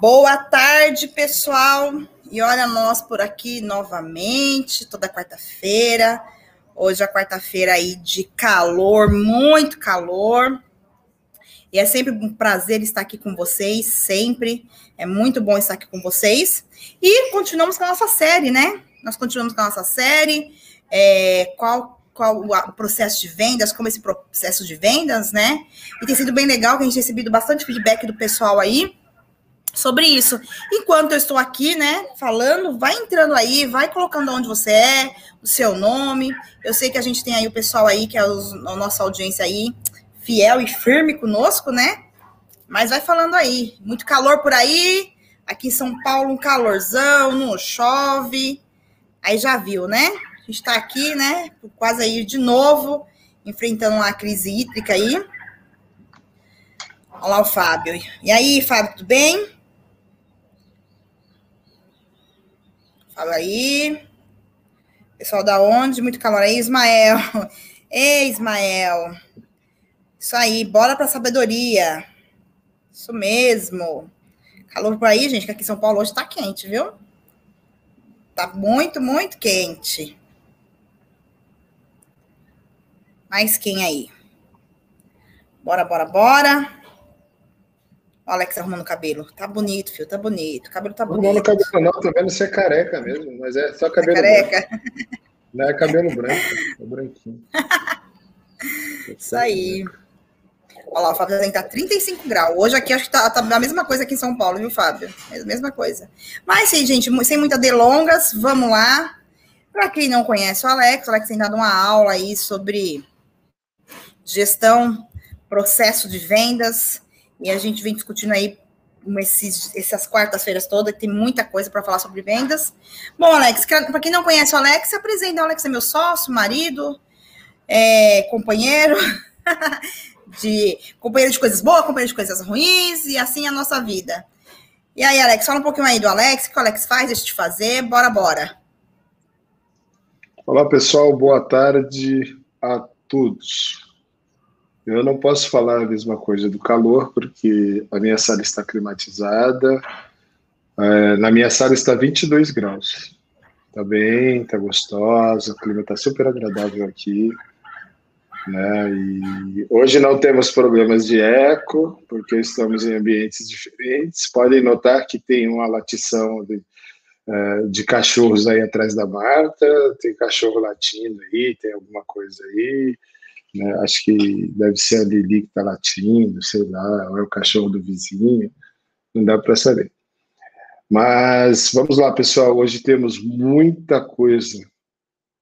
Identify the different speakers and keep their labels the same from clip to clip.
Speaker 1: Boa tarde, pessoal. E olha nós por aqui novamente, toda quarta-feira. Hoje é quarta-feira aí de calor, muito calor. E é sempre um prazer estar aqui com vocês, sempre. É muito bom estar aqui com vocês. E continuamos com a nossa série, né? Nós continuamos com a nossa série. É, qual, qual o processo de vendas, como esse processo de vendas, né? E tem sido bem legal que a gente tem recebido bastante feedback do pessoal aí sobre isso. Enquanto eu estou aqui, né, falando, vai entrando aí, vai colocando onde você é, o seu nome. Eu sei que a gente tem aí o pessoal aí, que é os, a nossa audiência aí, fiel e firme conosco, né? Mas vai falando aí. Muito calor por aí. Aqui em São Paulo, um calorzão, não chove. Aí já viu, né? A gente está aqui, né? Quase aí de novo, enfrentando uma crise hídrica aí. Olha lá o Fábio. E aí, Fábio, tudo bem? Fala aí. Pessoal da onde? Muito calor aí, Ismael. Ei, Ismael. Isso aí, bora pra sabedoria. Isso mesmo. Calor por aí, gente, que aqui em São Paulo hoje tá quente, viu? Tá muito, muito quente. Mais quem aí? Bora, bora, bora. O Alex arrumando o cabelo. Tá bonito, filho, tá bonito. O cabelo tá bonito. Não,
Speaker 2: não, cabelo não, tô vendo se é careca mesmo, mas é só cabelo
Speaker 1: é careca.
Speaker 2: branco. Não é cabelo branco, é branquinho.
Speaker 1: Isso aí. Olha lá, o Fábio tem que tá 35 graus. Hoje aqui acho que tá, tá, a mesma coisa aqui em São Paulo, viu, Fábio? É a mesma coisa. Mas sim, gente, sem muitas delongas, vamos lá. Para quem não conhece o Alex, o Alex tem dado uma aula aí sobre gestão, processo de vendas, e a gente vem discutindo aí esses, essas quartas-feiras todas, tem muita coisa para falar sobre vendas. Bom, Alex, para quem não conhece o Alex, se apresenta. O Alex é meu sócio, marido, é, companheiro, de companheiro de coisas boas, companheiro de coisas ruins, e assim é a nossa vida. E aí, Alex, fala um pouquinho aí do Alex, o que o Alex faz, deixa eu te fazer, bora, bora.
Speaker 2: Olá, pessoal, boa tarde a todos. Eu não posso falar a mesma coisa do calor, porque a minha sala está climatizada. É, na minha sala está 22 graus. Está bem, está gostosa, o clima está super agradável aqui. Né? E hoje não temos problemas de eco, porque estamos em ambientes diferentes. Podem notar que tem uma latição de, é, de cachorros aí atrás da Marta, tem cachorro latindo aí, tem alguma coisa aí. Né? Acho que deve ser a Lili que está latindo, sei lá, ou é o cachorro do vizinho, não dá para saber. Mas vamos lá, pessoal. Hoje temos muita coisa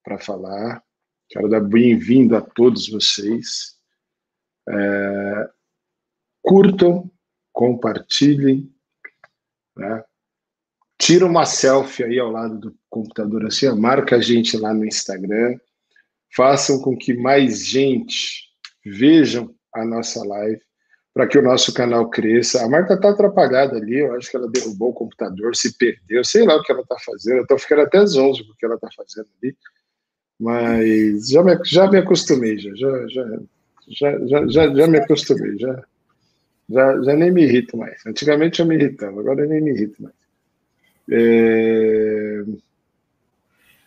Speaker 2: para falar. Quero dar bem-vindo a todos vocês. É, curtam, compartilhem, né? tira uma selfie aí ao lado do computador assim, marca a gente lá no Instagram, façam com que mais gente vejam a nossa live para que o nosso canal cresça. A Marta está atrapalhada ali, eu acho que ela derrubou o computador, se perdeu, sei lá o que ela está fazendo. Eu estou ficando até 11 com o que ela está fazendo ali. Mas já me, já me acostumei, já, já, já, já, já, já me acostumei, já, já, já nem me irrito mais. Antigamente eu me irritava, agora eu nem me irrito mais. É...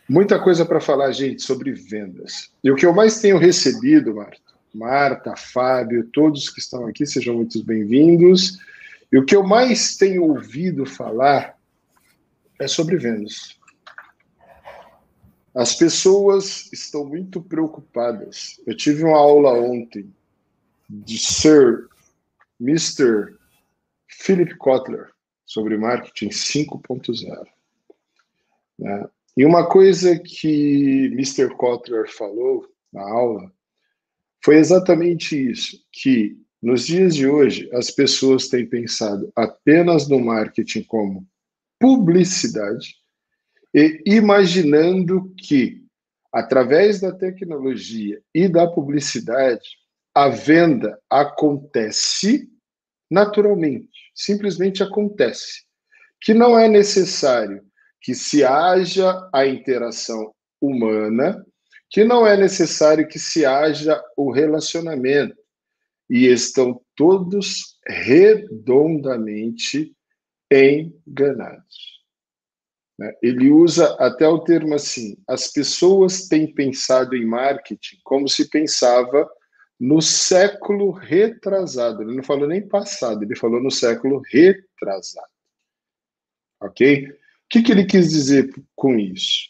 Speaker 2: Muita coisa para falar, gente, sobre vendas. E o que eu mais tenho recebido, Marta, Marta, Fábio, todos que estão aqui, sejam muito bem-vindos. E o que eu mais tenho ouvido falar é sobre vendas. As pessoas estão muito preocupadas. Eu tive uma aula ontem de Sir Mr. Philip Kotler sobre marketing 5.0. Né? E uma coisa que Mr. Kotler falou na aula foi exatamente isso, que nos dias de hoje as pessoas têm pensado apenas no marketing como publicidade e imaginando que através da tecnologia e da publicidade a venda acontece naturalmente, simplesmente acontece, que não é necessário que se haja a interação humana, que não é necessário que se haja o relacionamento. E estão todos redondamente enganados. Né? Ele usa até o termo assim: as pessoas têm pensado em marketing como se pensava no século retrasado. Ele não falou nem passado, ele falou no século retrasado. Ok? Que, que ele quis dizer com isso?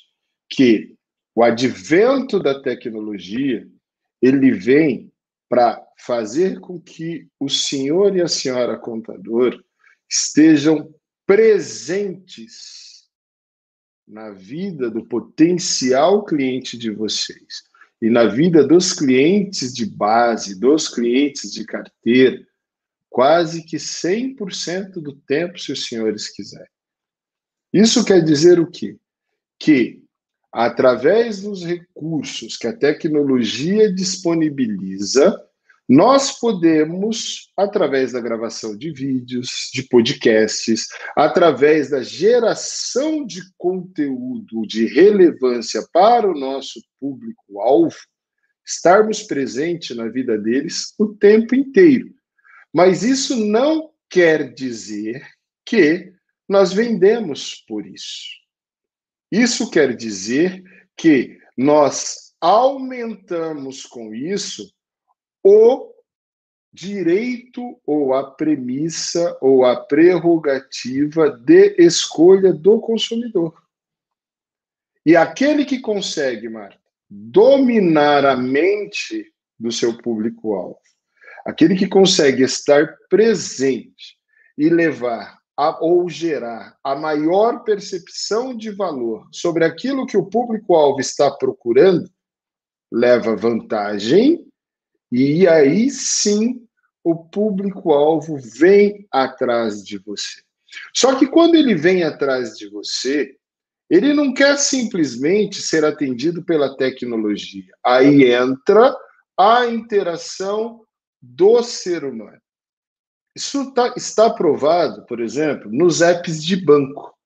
Speaker 2: Que o advento da tecnologia ele vem para fazer com que o senhor e a senhora contador estejam presentes na vida do potencial cliente de vocês e na vida dos clientes de base, dos clientes de carteira, quase que 100% do tempo, se os senhores quiserem. Isso quer dizer o quê? Que, através dos recursos que a tecnologia disponibiliza, nós podemos, através da gravação de vídeos, de podcasts, através da geração de conteúdo de relevância para o nosso público-alvo, estarmos presentes na vida deles o tempo inteiro. Mas isso não quer dizer que nós vendemos por isso. Isso quer dizer que nós aumentamos com isso o direito ou a premissa ou a prerrogativa de escolha do consumidor. E aquele que consegue, Marta, dominar a mente do seu público-alvo, aquele que consegue estar presente e levar a, ou gerar a maior percepção de valor sobre aquilo que o público-alvo está procurando, leva vantagem e aí sim o público-alvo vem atrás de você. Só que quando ele vem atrás de você, ele não quer simplesmente ser atendido pela tecnologia. Aí entra a interação do ser humano. Isso tá, está provado, por exemplo, nos apps de banco.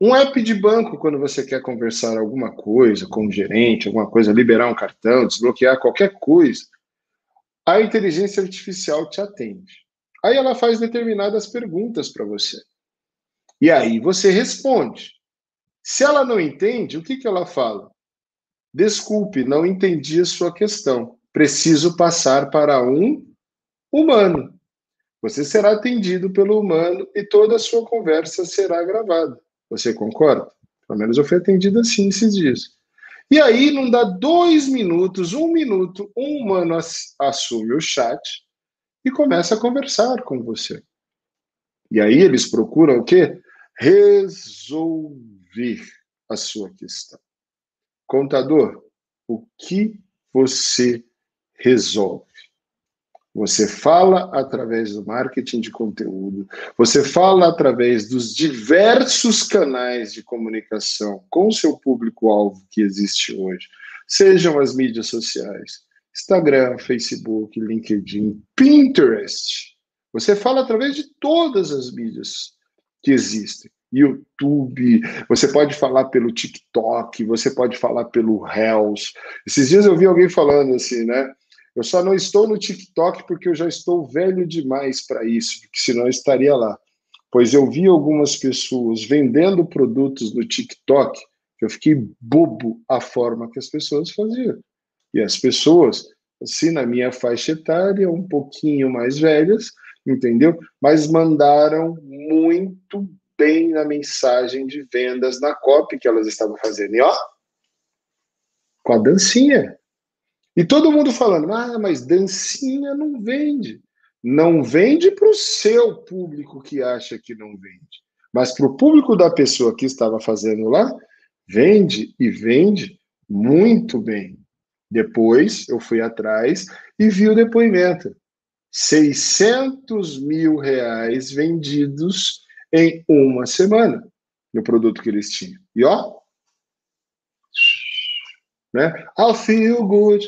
Speaker 2: Um app de banco, quando você quer conversar alguma coisa com o um gerente, alguma coisa, liberar um cartão, desbloquear qualquer coisa, a inteligência artificial te atende. Aí ela faz determinadas perguntas para você. E aí você responde. Se ela não entende, o que, que ela fala? Desculpe, não entendi a sua questão. Preciso passar para um humano. Você será atendido pelo humano e toda a sua conversa será gravada. Você concorda? Pelo menos eu fui atendido assim esses dias. E aí, não dá dois minutos, um minuto, um humano assume o chat e começa a conversar com você. E aí eles procuram o quê? Resolver a sua questão. Contador, o que você resolve? Você fala através do marketing de conteúdo, você fala através dos diversos canais de comunicação com seu público-alvo que existe hoje, sejam as mídias sociais, Instagram, Facebook, LinkedIn, Pinterest. Você fala através de todas as mídias que existem. YouTube, você pode falar pelo TikTok, você pode falar pelo Reels. Esses dias eu vi alguém falando assim, né? Eu só não estou no TikTok porque eu já estou velho demais para isso, porque senão eu estaria lá. Pois eu vi algumas pessoas vendendo produtos no TikTok, eu fiquei bobo a forma que as pessoas faziam. E as pessoas, assim, na minha faixa etária, um pouquinho mais velhas, entendeu? Mas mandaram muito bem na mensagem de vendas na copy que elas estavam fazendo. E ó, com a dancinha. E todo mundo falando, ah, mas dancinha não vende. Não vende para o seu público que acha que não vende. Mas para o público da pessoa que estava fazendo lá, vende e vende muito bem. Depois eu fui atrás e vi o depoimento. 600 mil reais vendidos em uma semana no produto que eles tinham. E ó, né? I'll feel good.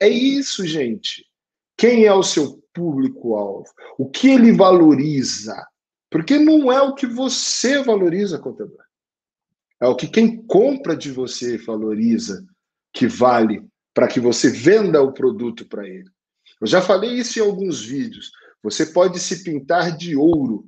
Speaker 2: É isso, gente. Quem é o seu público-alvo? O que ele valoriza? Porque não é o que você valoriza, contador. É o que quem compra de você valoriza, que vale para que você venda o produto para ele. Eu já falei isso em alguns vídeos. Você pode se pintar de ouro.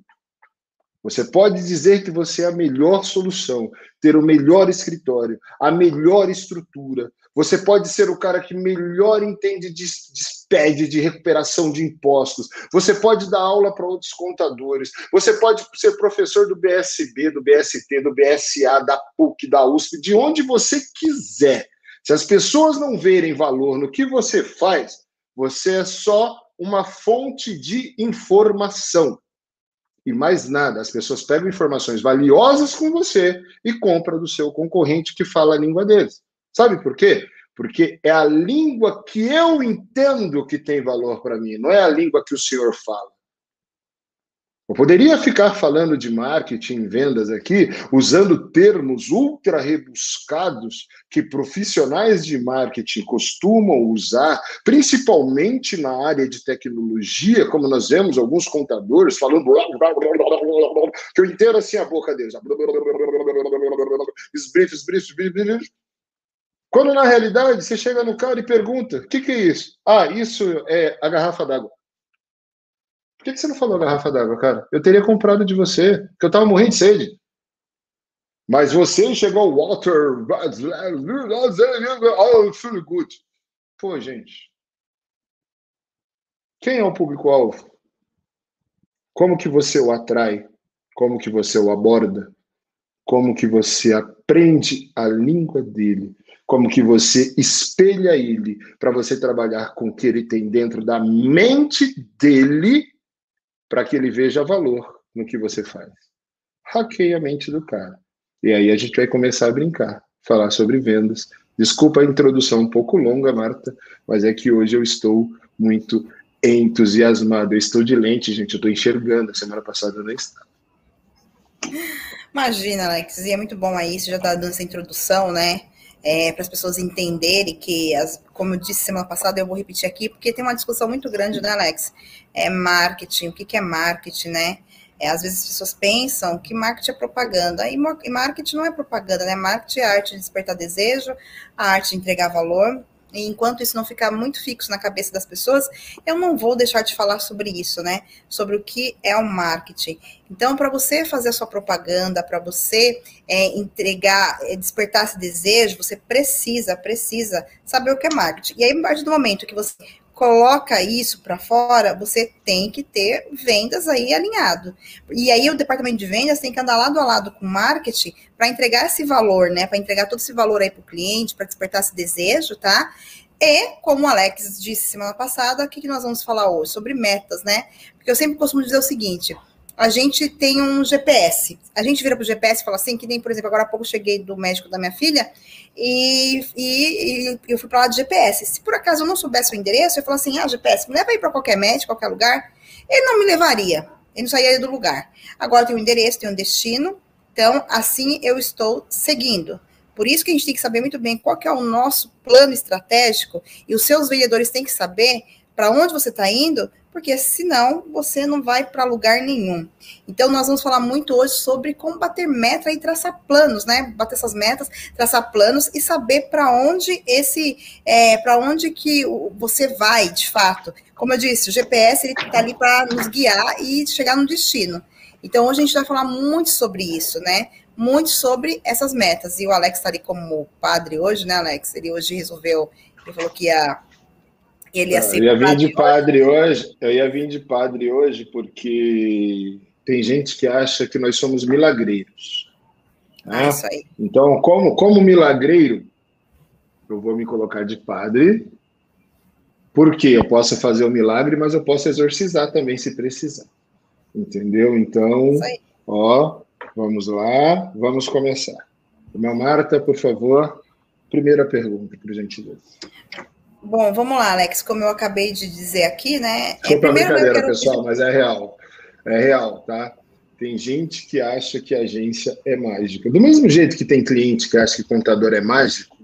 Speaker 2: Você pode dizer que você é a melhor solução, ter o melhor escritório, a melhor estrutura. Você pode ser o cara que melhor entende de despede de recuperação de impostos. Você pode dar aula para outros contadores. Você pode ser professor do BSB, do BST, do BSA, da PUC, da USP, de onde você quiser. Se as pessoas não verem valor no que você faz, você é só uma fonte de informação e mais nada. As pessoas pegam informações valiosas com você e compram do seu concorrente que fala a língua deles. Sabe por quê? Porque é a língua que eu entendo que tem valor para mim, não é a língua que o senhor fala. Eu poderia ficar falando de marketing, vendas aqui, usando termos ultra rebuscados que profissionais de marketing costumam usar, principalmente na área de tecnologia, como nós vemos alguns contadores falando que eu entendo assim a boca deles. Esbrief, esbrief. Quando na realidade você chega no cara e pergunta: o que, que é isso? Ah, isso é a garrafa d'água. Por que, você não falou garrafa d'água, cara? Eu teria comprado de você, porque eu tava morrendo de sede. Mas você chegou water, oh, feel good. Pô, gente. Quem é o público-alvo? Como que você o atrai? Como que você o aborda? Como que você aprende a língua dele? Como que você espelha ele para você trabalhar com o que ele tem dentro da mente dele para que ele veja valor no que você faz. Hackeie a mente do cara. E aí a gente vai começar a brincar, falar sobre vendas. Desculpa a introdução um pouco longa, Marta, mas é que hoje eu estou muito entusiasmado. Eu estou de lente, gente, eu estou enxergando. Semana passada eu não estava.
Speaker 1: Imagina, Alex, e é muito bom aí, você já está dando essa introdução, né? É, para as pessoas entenderem que, as, como eu disse semana passada, eu vou repetir aqui, porque tem uma discussão muito grande, né, Alex? É marketing, o que, que é marketing, né? É, às vezes as pessoas pensam que marketing é propaganda, e marketing não é propaganda, né? Marketing é a arte de despertar desejo, a arte de entregar valor, e enquanto isso não ficar muito fixo na cabeça das pessoas, eu não vou deixar de falar sobre isso, né? Sobre o que é o marketing. Então, para você fazer a sua propaganda, para você é, entregar, é, despertar esse desejo, você precisa, precisa saber o que é marketing. E aí, a partir do momento que você coloca isso para fora, você tem que ter vendas aí alinhado. E aí o departamento de vendas tem que andar lado a lado com o marketing para entregar esse valor, né? Para entregar todo esse valor aí para o cliente, para despertar esse desejo, tá? E, como o Alex disse semana passada, o que, que nós vamos falar hoje? Sobre metas, né? Porque eu sempre costumo dizer o seguinte: a gente tem um GPS. A gente vira para o GPS e fala assim, que nem, por exemplo, agora há pouco cheguei do médico da minha filha e, e, e eu fui para lá de GPS. Se por acaso eu não soubesse o endereço, eu falo assim, ah, GPS, me leva aí para qualquer médico, qualquer lugar. Ele não me levaria, ele não sairia do lugar. Agora tem um endereço, tem um destino, então assim eu estou seguindo. Por isso que a gente tem que saber muito bem qual é o nosso plano estratégico e os seus vendedores têm que saber para onde você está indo porque senão você não vai para lugar nenhum. Então, nós vamos falar muito hoje sobre como bater meta e traçar planos, né? Bater essas metas, traçar planos e saber para onde esse, é, para onde que você vai, de fato. Como eu disse, o GPS ele está ali para nos guiar e chegar no destino. Então, hoje a gente vai falar muito sobre isso, né? Muito sobre essas metas. E o Alex está ali como padre hoje, né, Alex? Ele hoje resolveu, ele falou que ia
Speaker 2: ele ia ser eu ia vir de padre hoje. hoje. Eu ia vir de padre hoje porque tem gente que acha que nós somos milagreiros. Né? isso aí. Então, como, como milagreiro, eu vou me colocar de padre, porque eu posso fazer o milagre, mas eu posso exorcizar também se precisar. Entendeu? Então, ó, vamos lá, vamos começar. Irmã Marta, por favor, primeira pergunta, por gentileza.
Speaker 1: Bom, vamos lá, Alex. Como eu acabei de dizer aqui, né?
Speaker 2: Desculpa é, brincadeira, quero... pessoal, mas é real. É real, tá? Tem gente que acha que agência é mágica. Do mesmo jeito que tem cliente que acha que contador é mágico,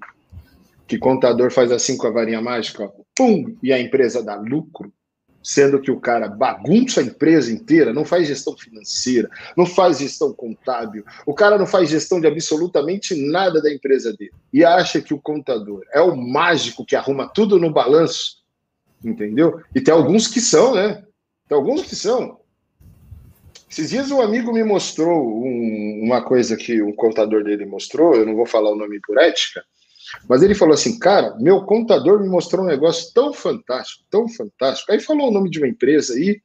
Speaker 2: que contador faz assim com a varinha mágica, ó, pum, e a empresa dá lucro, sendo que o cara bagunça a empresa inteira, não faz gestão financeira, não faz gestão contábil, o cara não faz gestão de absolutamente nada da empresa dele e acha que o contador é o mágico que arruma tudo no balanço, entendeu? E tem alguns que são, né? Tem alguns que são. Esses dias um amigo me mostrou um, uma coisa que um contador dele mostrou, eu não vou falar o nome por ética, mas ele falou assim, cara, meu contador me mostrou um negócio tão fantástico, tão fantástico. Aí falou o nome de uma empresa aí,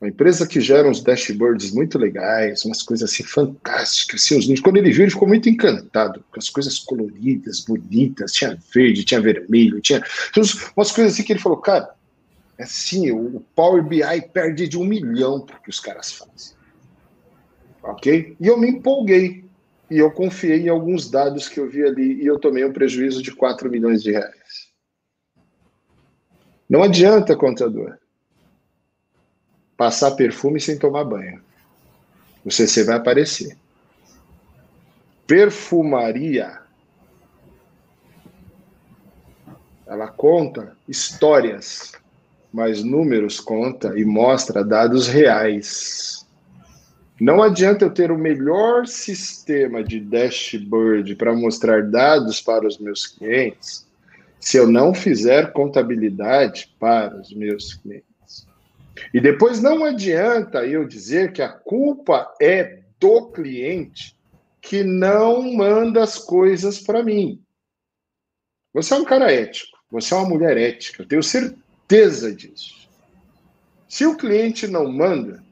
Speaker 2: uma empresa que gera uns dashboards muito legais, umas coisas assim fantásticas. Assim, os, quando ele viu, ele ficou muito encantado com as coisas coloridas, bonitas, tinha verde, tinha vermelho, tinha umas coisas assim que ele falou, cara, é assim, o Power BI perde de um milhão porque os caras fazem. Ok? E eu me empolguei. E eu confiei em alguns dados que eu vi ali e eu tomei um prejuízo de 4 milhões de reais. Não adianta, contador passar perfume sem tomar banho. O CC vai aparecer. Perfumaria. Ela conta histórias, mas números conta e mostra dados reais. Não adianta eu ter o melhor sistema de dashboard para mostrar dados para os meus clientes se eu não fizer contabilidade para os meus clientes. E depois não adianta eu dizer que a culpa é do cliente que não manda as coisas para mim. Você é um cara ético, você é uma mulher ética, eu tenho certeza disso. Se o cliente não manda,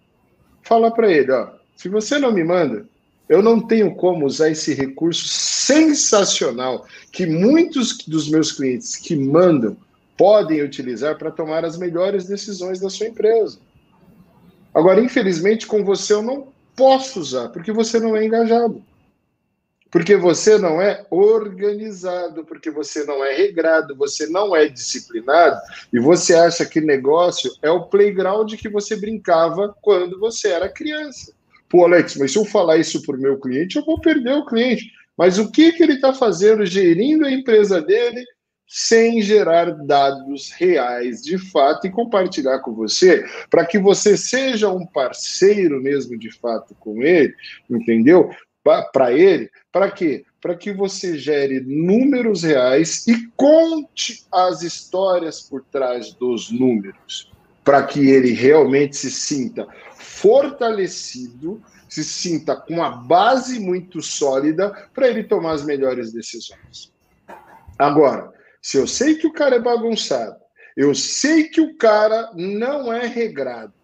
Speaker 2: fala para ele, ó, se você não me manda, eu não tenho como usar esse recurso sensacional que muitos dos meus clientes que mandam podem utilizar para tomar as melhores decisões da sua empresa. Agora, infelizmente, com você eu não posso usar, porque você não é engajado. Porque você não é organizado, porque você não é regrado, você não é disciplinado e você acha que negócio é o playground que você brincava quando você era criança. Pô, Alex, mas se eu falar isso para o meu cliente, eu vou perder o cliente. Mas o que, que ele está fazendo gerindo a empresa dele sem gerar dados reais de fato e compartilhar com você, para que você seja um parceiro mesmo de fato com ele, entendeu? Para ele, para quê? Para que você gere números reais e conte as histórias por trás dos números, para que ele realmente se sinta fortalecido, se sinta com uma base muito sólida para ele tomar as melhores decisões. Agora, se eu sei que o cara é bagunçado, eu sei que o cara não é regrado,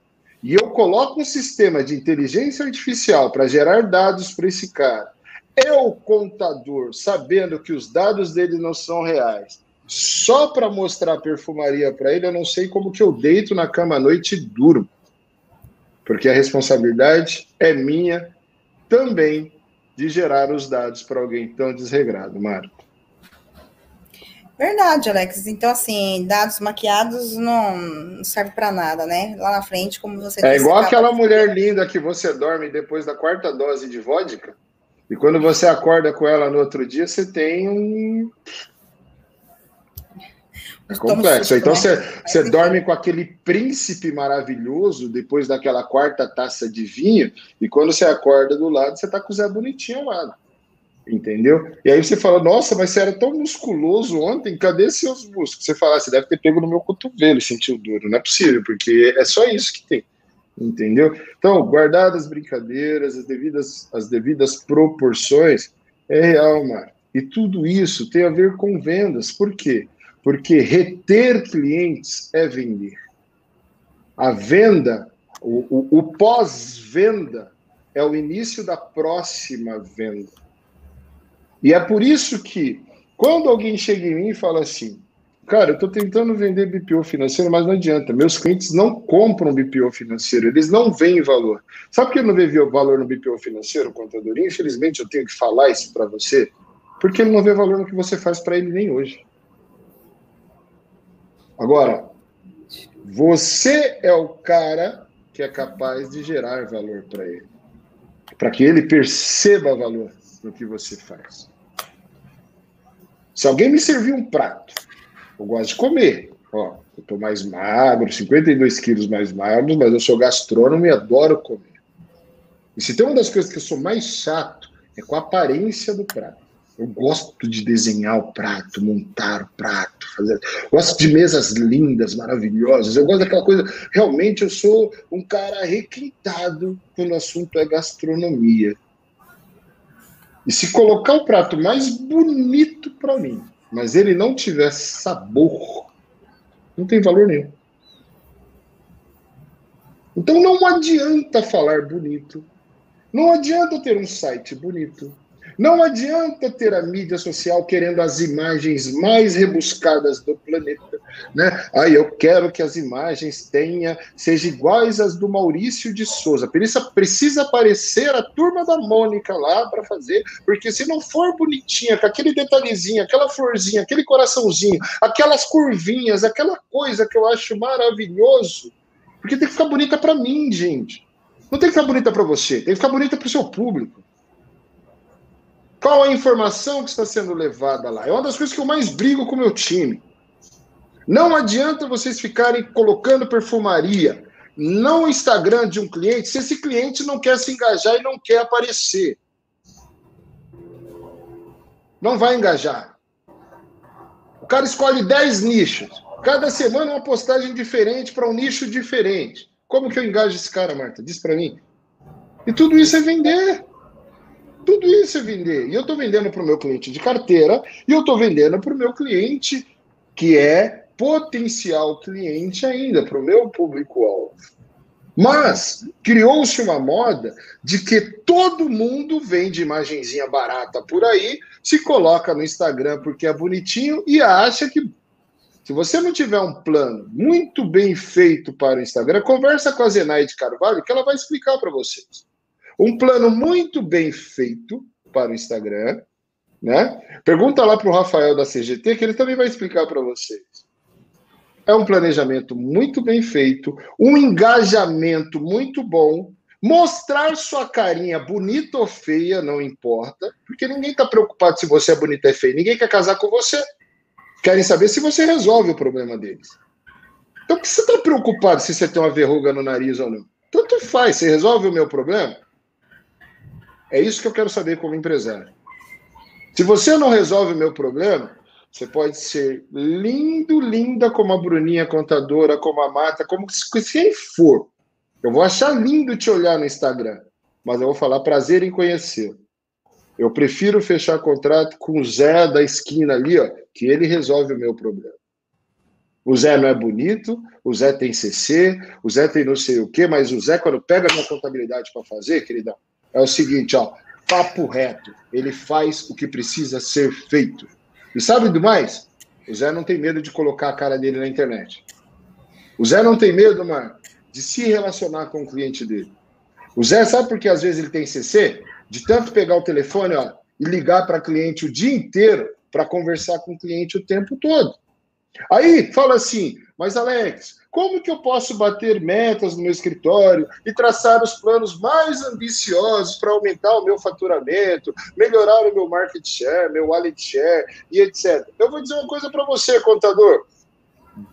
Speaker 2: e eu coloco um sistema de inteligência artificial para gerar dados para esse cara, é o contador sabendo que os dados dele não são reais, só para mostrar perfumaria para ele, eu não sei como que eu deito na cama à noite e durmo. Porque a responsabilidade é minha também de gerar os dados para alguém tão desregrado, Marco.
Speaker 1: Verdade, Alex. Então, assim, dados maquiados não serve para nada, né? Lá na frente, como você
Speaker 2: É igual aquela mulher linda que você dorme depois da quarta dose de vodka, e quando você acorda com ela no outro dia, você tem um. É complexo. Então né? você, você dorme com aquele príncipe maravilhoso depois daquela quarta taça de vinho, e quando você acorda do lado, você tá com o Zé Bonitinho ao lado entendeu? E aí você fala, nossa, mas você era tão musculoso ontem, cadê seus músculos? Você fala, ah, você deve ter pego no meu cotovelo e sentiu duro. Não é possível, porque é só isso que tem, entendeu? Então, guardadas as brincadeiras, as devidas, as devidas proporções, é real, Mar. E tudo isso tem a ver com vendas. Por quê? Porque reter clientes é vender. A venda, o, o, o pós-venda, é o início da próxima venda. E é por isso que, quando alguém chega em mim e fala assim, cara, eu estou tentando vender BPO financeiro, mas não adianta. Meus clientes não compram BPO financeiro, eles não veem valor. Sabe por que ele não vê valor no BPO financeiro, contador? Infelizmente, eu tenho que falar isso para você, porque ele não vê valor no que você faz para ele nem hoje. Agora, você é o cara que é capaz de gerar valor para ele, para que ele perceba valor no que você faz. Se alguém me servir um prato, eu gosto de comer. Ó, eu estou mais magro, 52 quilos mais magro, mas eu sou gastrônomo e adoro comer. E se tem uma das coisas que eu sou mais chato, é com a aparência do prato. Eu gosto de desenhar o prato, montar o prato, fazer. Gosto de mesas lindas, maravilhosas. Eu gosto daquela coisa. Realmente, eu sou um cara requintado quando o assunto é gastronomia. E se colocar o prato mais bonito para mim, mas ele não tiver sabor, não tem valor nenhum. Então não adianta falar bonito. Não adianta ter um site bonito. Não adianta ter a mídia social querendo as imagens mais rebuscadas do planeta, né? Aí eu quero que as imagens tenha sejam iguais às do Maurício de Souza. Precisa, precisa aparecer a turma da Mônica lá para fazer, porque se não for bonitinha, com aquele detalhezinho, aquela florzinha, aquele coraçãozinho, aquelas curvinhas, aquela coisa que eu acho maravilhoso, porque tem que ficar bonita para mim, gente. Não tem que ficar bonita para você, tem que ficar bonita para o seu público. Qual a informação que está sendo levada lá? É uma das coisas que eu mais brigo com o meu time. Não adianta vocês ficarem colocando perfumaria no Instagram de um cliente se esse cliente não quer se engajar e não quer aparecer. Não vai engajar. O cara escolhe 10 nichos. Cada semana uma postagem diferente para um nicho diferente. Como que eu engajo esse cara, Marta? Diz para mim. E tudo isso é vender. Tudo isso é vender. E eu estou vendendo para o meu cliente de carteira e eu estou vendendo para o meu cliente que é potencial cliente ainda, para o meu público-alvo. Mas criou-se uma moda de que todo mundo vende imagenzinha barata por aí, se coloca no Instagram porque é bonitinho e acha que se você não tiver um plano muito bem feito para o Instagram, conversa com a Zenaide Carvalho que ela vai explicar para vocês. Um plano muito bem feito para o Instagram, né? Pergunta lá para o Rafael da CGT, que ele também vai explicar para vocês. É um planejamento muito bem feito, um engajamento muito bom. Mostrar sua carinha bonita ou feia, não importa, porque ninguém está preocupado se você é bonita ou feia. Ninguém quer casar com você. Querem saber se você resolve o problema deles. Então, por que você está preocupado se você tem uma verruga no nariz ou não? Tanto faz, você resolve o meu problema? É isso que eu quero saber como empresário. Se você não resolve o meu problema, você pode ser lindo, linda como a Bruninha contadora, como a Mata, como quem for. Eu vou achar lindo te olhar no Instagram, mas eu vou falar prazer em conhecer. Eu prefiro fechar contrato com o Zé da esquina ali, ó, que ele resolve o meu problema. O Zé não é bonito, o Zé tem CC, o Zé tem não sei o quê, mas o Zé, quando pega a minha contabilidade para fazer, queridão, é o seguinte, ó, papo reto. Ele faz o que precisa ser feito. E sabe do mais? O Zé não tem medo de colocar a cara dele na internet. O Zé não tem medo, mano, de se relacionar com o cliente dele. O Zé sabe por que às vezes ele tem CC? De tanto pegar o telefone, ó, e ligar para cliente o dia inteiro para conversar com o cliente o tempo todo. Aí fala assim, mas Alex, como que eu posso bater metas no meu escritório e traçar os planos mais ambiciosos para aumentar o meu faturamento, melhorar o meu market share, meu wallet share e etc. Eu vou dizer uma coisa para você, contador.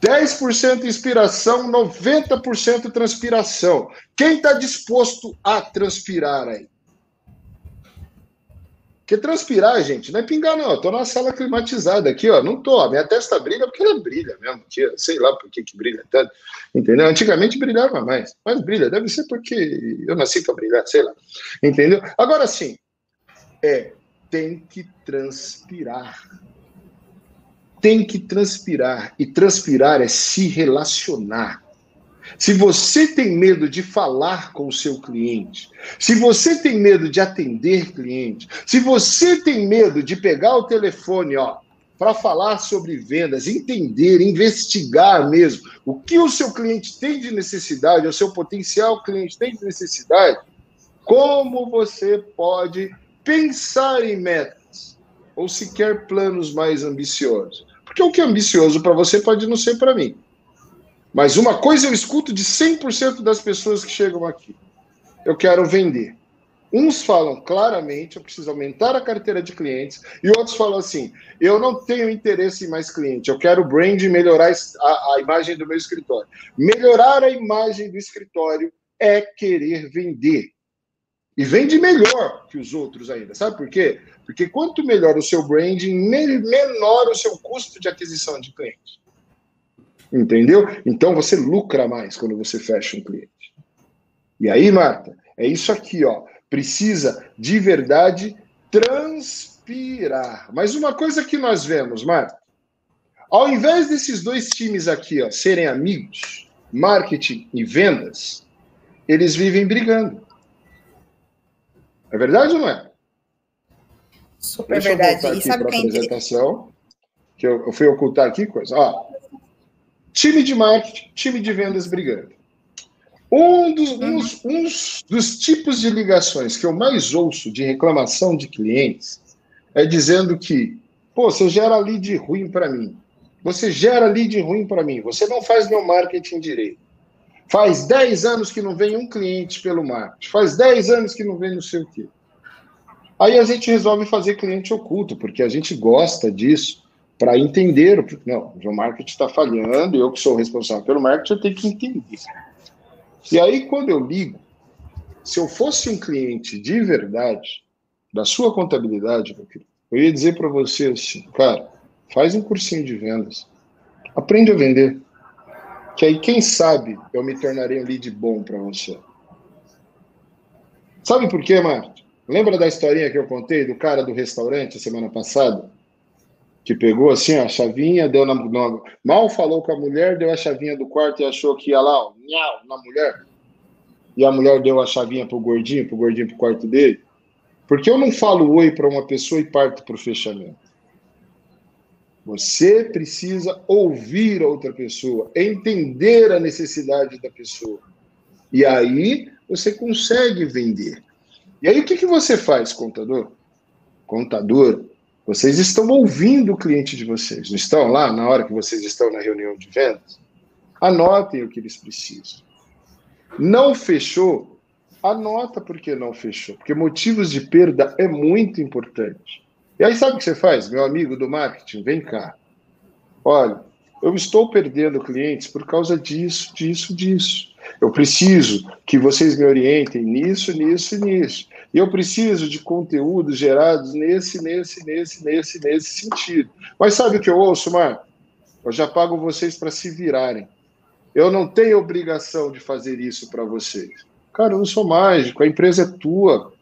Speaker 2: 10% inspiração, 90% transpiração. Quem está disposto a transpirar aí? Porque transpirar, gente, não é pingar, não. Eu tô na sala climatizada aqui, ó. Não tô. A minha testa brilha porque ela brilha mesmo. Aqui, sei lá por que, que brilha tanto. Entendeu? Antigamente brilhava mais. Mas brilha. Deve ser porque eu nasci para brilhar, sei lá. Entendeu? Agora sim, é, tem que transpirar. Tem que transpirar. E transpirar é se relacionar. Se você tem medo de falar com o seu cliente, se você tem medo de atender cliente, se você tem medo de pegar o telefone, ó, para falar sobre vendas, entender, investigar mesmo o que o seu cliente tem de necessidade, o seu potencial cliente tem de necessidade, como você pode pensar em metas ou sequer planos mais ambiciosos? Porque o que é ambicioso para você pode não ser para mim. Mas uma coisa eu escuto de 100% das pessoas que chegam aqui: eu quero vender. Uns falam claramente, eu preciso aumentar a carteira de clientes, e outros falam assim: eu não tenho interesse em mais cliente, eu quero brand e melhorar a, a imagem do meu escritório. Melhorar a imagem do escritório é querer vender. E vende melhor que os outros ainda. Sabe por quê? Porque quanto melhor o seu branding, menor o seu custo de aquisição de cliente. Entendeu? Então você lucra mais quando você fecha um cliente. E aí, Marta, é isso aqui, ó. Precisa de verdade transpirar. Mas uma coisa que nós vemos, Marta, ao invés desses dois times aqui, ó, serem amigos, marketing e vendas, eles vivem brigando. É verdade ou não é?
Speaker 1: Super Deixa verdade.
Speaker 2: Eu e sabe quem apresentação, que eu, eu fui ocultar aqui coisa. Ó, time de marketing, time de vendas brigando. Um dos, uns, uns dos tipos de ligações que eu mais ouço de reclamação de clientes é dizendo que, pô, você gera lead ruim para mim. Você gera lead ruim para mim. Você não faz meu marketing direito. Faz 10 anos que não vem um cliente pelo marketing. Faz 10 anos que não vem não sei o quê. Aí a gente resolve fazer cliente oculto, porque a gente gosta disso para entender. Não, o meu marketing está falhando, eu que sou responsável pelo marketing, eu tenho que entender. E aí, quando eu ligo, se eu fosse um cliente de verdade, da sua contabilidade, eu ia dizer para você assim, cara, faz um cursinho de vendas, aprende a vender. Que aí, quem sabe, eu me tornarei um lead bom para você. Sabe por quê, Marta? Lembra da historinha que eu contei do cara do restaurante semana passada? Que pegou assim a chavinha, deu na, na, mal falou com a mulher, deu a chavinha do quarto e achou que ia lá, ó, nhau, na mulher. E a mulher deu a chavinha pro gordinho, pro gordinho pro quarto dele. Porque eu não falo oi para uma pessoa e parto pro fechamento. Você precisa ouvir a outra pessoa, entender a necessidade da pessoa. E aí você consegue vender. E aí o que, que você faz, contador? Contador, vocês estão ouvindo o cliente de vocês, não estão lá na hora que vocês estão na reunião de vendas? Anotem o que eles precisam. Não fechou? Anota por que não fechou. Porque motivos de perda é muito importante. E aí, sabe o que você faz, meu amigo do marketing? Vem cá. Olha, eu estou perdendo clientes por causa disso, disso, disso. Eu preciso que vocês me orientem nisso, nisso e nisso. Eu preciso de conteúdos gerados nesse, nesse, nesse, nesse, nesse sentido. Mas sabe o que eu ouço, Marco? Eu já pago vocês para se virarem. Eu não tenho obrigação de fazer isso para vocês. Cara, eu não sou mágico, a empresa é tua.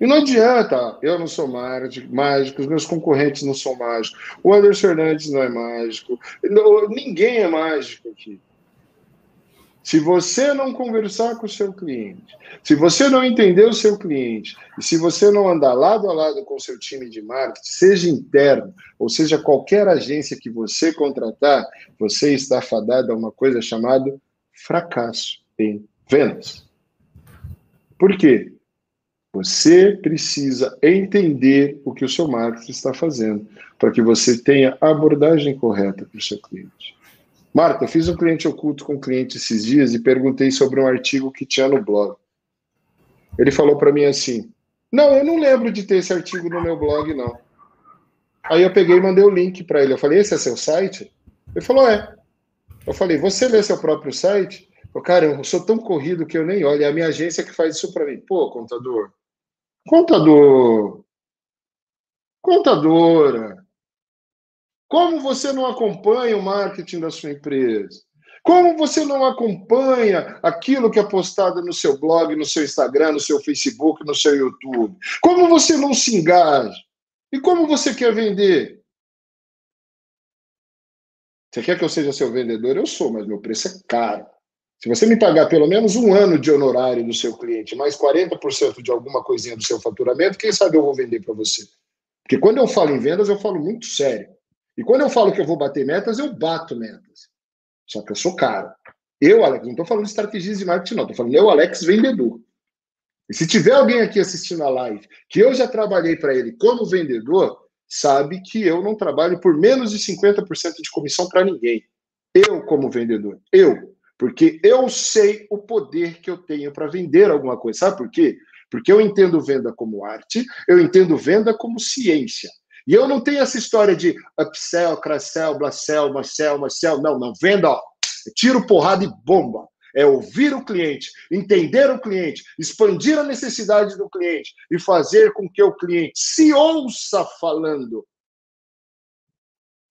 Speaker 2: E não adianta, eu não sou mágico, os meus concorrentes não são mágicos, o Anderson Fernandes não é mágico, ninguém é mágico aqui. Se você não conversar com o seu cliente, se você não entender o seu cliente, e se você não andar lado a lado com o seu time de marketing, seja interno, ou seja qualquer agência que você contratar, você está fadado a uma coisa chamada fracasso em vendas. Por quê? Você precisa entender o que o seu marketing está fazendo para que você tenha a abordagem correta para o seu cliente. Marta, eu fiz um cliente oculto com um cliente esses dias e perguntei sobre um artigo que tinha no blog. Ele falou para mim assim: Não, eu não lembro de ter esse artigo no meu blog, não. Aí eu peguei e mandei o link para ele. Eu falei: Esse é seu site? Ele falou: É. Eu falei: Você lê seu próprio site? Eu, cara, eu sou tão corrido que eu nem olho. É a minha agência que faz isso para mim. Pô, contador, Contador, contadora, como você não acompanha o marketing da sua empresa? Como você não acompanha aquilo que é postado no seu blog, no seu Instagram, no seu Facebook, no seu YouTube? Como você não se engaja? E como você quer vender? Você quer que eu seja seu vendedor? Eu sou, mas meu preço é caro. Se você me pagar pelo menos um ano de honorário do seu cliente, mais 40% de alguma coisinha do seu faturamento, quem sabe eu vou vender para você. Porque quando eu falo em vendas, eu falo muito sério. E quando eu falo que eu vou bater metas, eu bato metas. Só que eu sou caro. Eu, Alex, não estou falando de estratégias de marketing, não. Estou falando eu, Alex, vendedor. E se tiver alguém aqui assistindo a live que eu já trabalhei para ele como vendedor, sabe que eu não trabalho por menos de 50% de comissão para ninguém. Eu, como vendedor. Eu. Porque eu sei o poder que eu tenho para vender alguma coisa. Sabe por quê? Porque eu entendo venda como arte, eu entendo venda como ciência. E eu não tenho essa história de upsell, cross-sell, marcel, marcel. Não, não. Venda, ó. Tiro, porrada e bomba. É ouvir o cliente, entender o cliente, expandir a necessidade do cliente e fazer com que o cliente se ouça falando.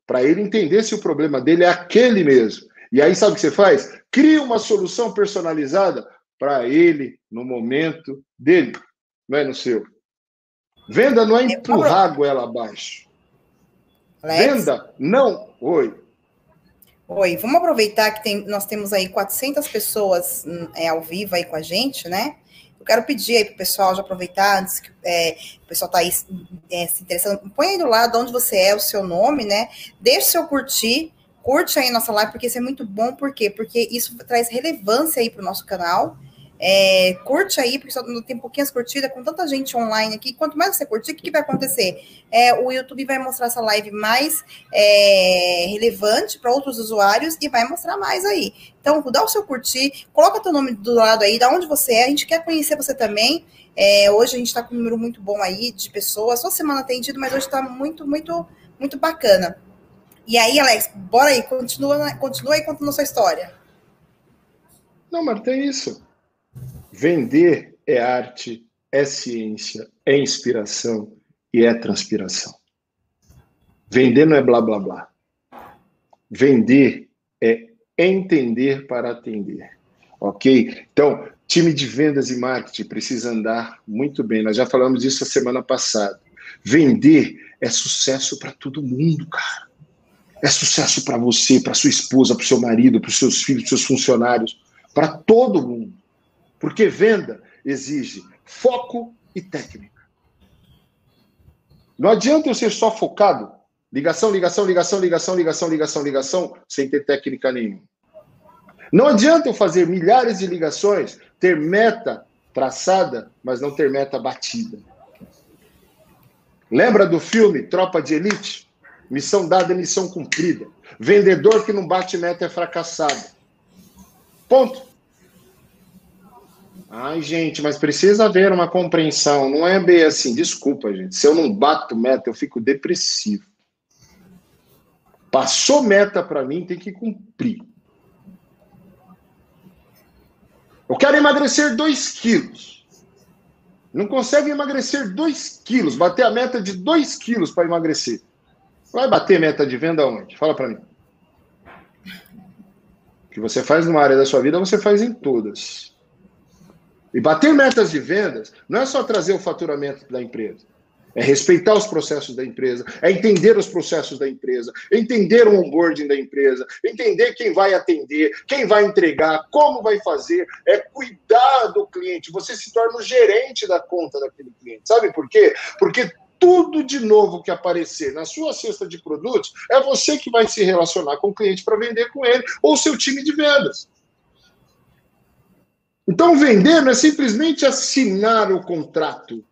Speaker 2: Para ele entender se o problema dele é aquele mesmo. E aí, sabe o que você faz? Cria uma solução personalizada para ele no momento dele, não é no seu. Venda não é empurrar a goela abaixo. Venda não. Oi.
Speaker 1: Oi, vamos aproveitar que tem, nós temos aí 400 pessoas hum, é, ao vivo aí com a gente, né? Eu quero pedir aí para o pessoal já aproveitar, antes que é, o pessoal está aí é, se interessando, põe aí do lado onde você é, o seu nome, né? Deixe seu curtir, curte aí nossa live, porque isso é muito bom, por quê? Porque isso traz relevância aí para o nosso canal, é, curte aí, porque só tem pouquinhas curtidas, com tanta gente online aqui. Quanto mais você curtir, o que, que vai acontecer? É, o YouTube vai mostrar essa live mais é, relevante para outros usuários e vai mostrar mais aí. Então, dá o seu curtir, coloca teu nome do lado aí, da onde você é. A gente quer conhecer você também. É, hoje a gente está com um número muito bom aí de pessoas. Só semana atendido, mas hoje está muito, muito, muito bacana. E aí, Alex, bora aí, continua, continua aí contando a sua história.
Speaker 2: Não, mas tem isso. Vender é arte, é ciência, é inspiração e é transpiração. Vender não é blá blá blá. Vender é entender para atender. Ok? Então, time de vendas e marketing precisa andar muito bem. Nós já falamos disso a semana passada. Vender é sucesso para todo mundo, cara. É sucesso para você, para sua esposa, para seu marido, para os seus filhos, para seus funcionários, para todo mundo. Porque venda exige foco e técnica. Não adianta eu ser só focado, ligação, ligação, ligação, ligação, ligação, ligação, ligação, sem ter técnica nenhuma. Não adianta eu fazer milhares de ligações, ter meta traçada, mas não ter meta batida. Lembra do filme Tropa de Elite? Missão dada, missão cumprida. Vendedor que não bate meta é fracassado. Ponto. Ai, gente, mas precisa haver uma compreensão. Não é bem assim. Desculpa, gente. Se eu não bato meta, eu fico depressivo. Passou meta para mim, tem que cumprir. Eu quero emagrecer 2 quilos. Não consegue emagrecer 2 quilos, bater a meta de 2 quilos para emagrecer. Vai bater meta de venda onde? Fala para mim. O que você faz numa área da sua vida, você faz em todas. E bater metas de vendas não é só trazer o faturamento da empresa. É respeitar os processos da empresa, é entender os processos da empresa, entender o onboarding da empresa, entender quem vai atender, quem vai entregar, como vai fazer, é cuidar do cliente. Você se torna o gerente da conta daquele cliente. Sabe por quê? Porque tudo de novo que aparecer na sua cesta de produtos é você que vai se relacionar com o cliente para vender com ele, ou seu time de vendas. Então, vender não é simplesmente assinar o contrato.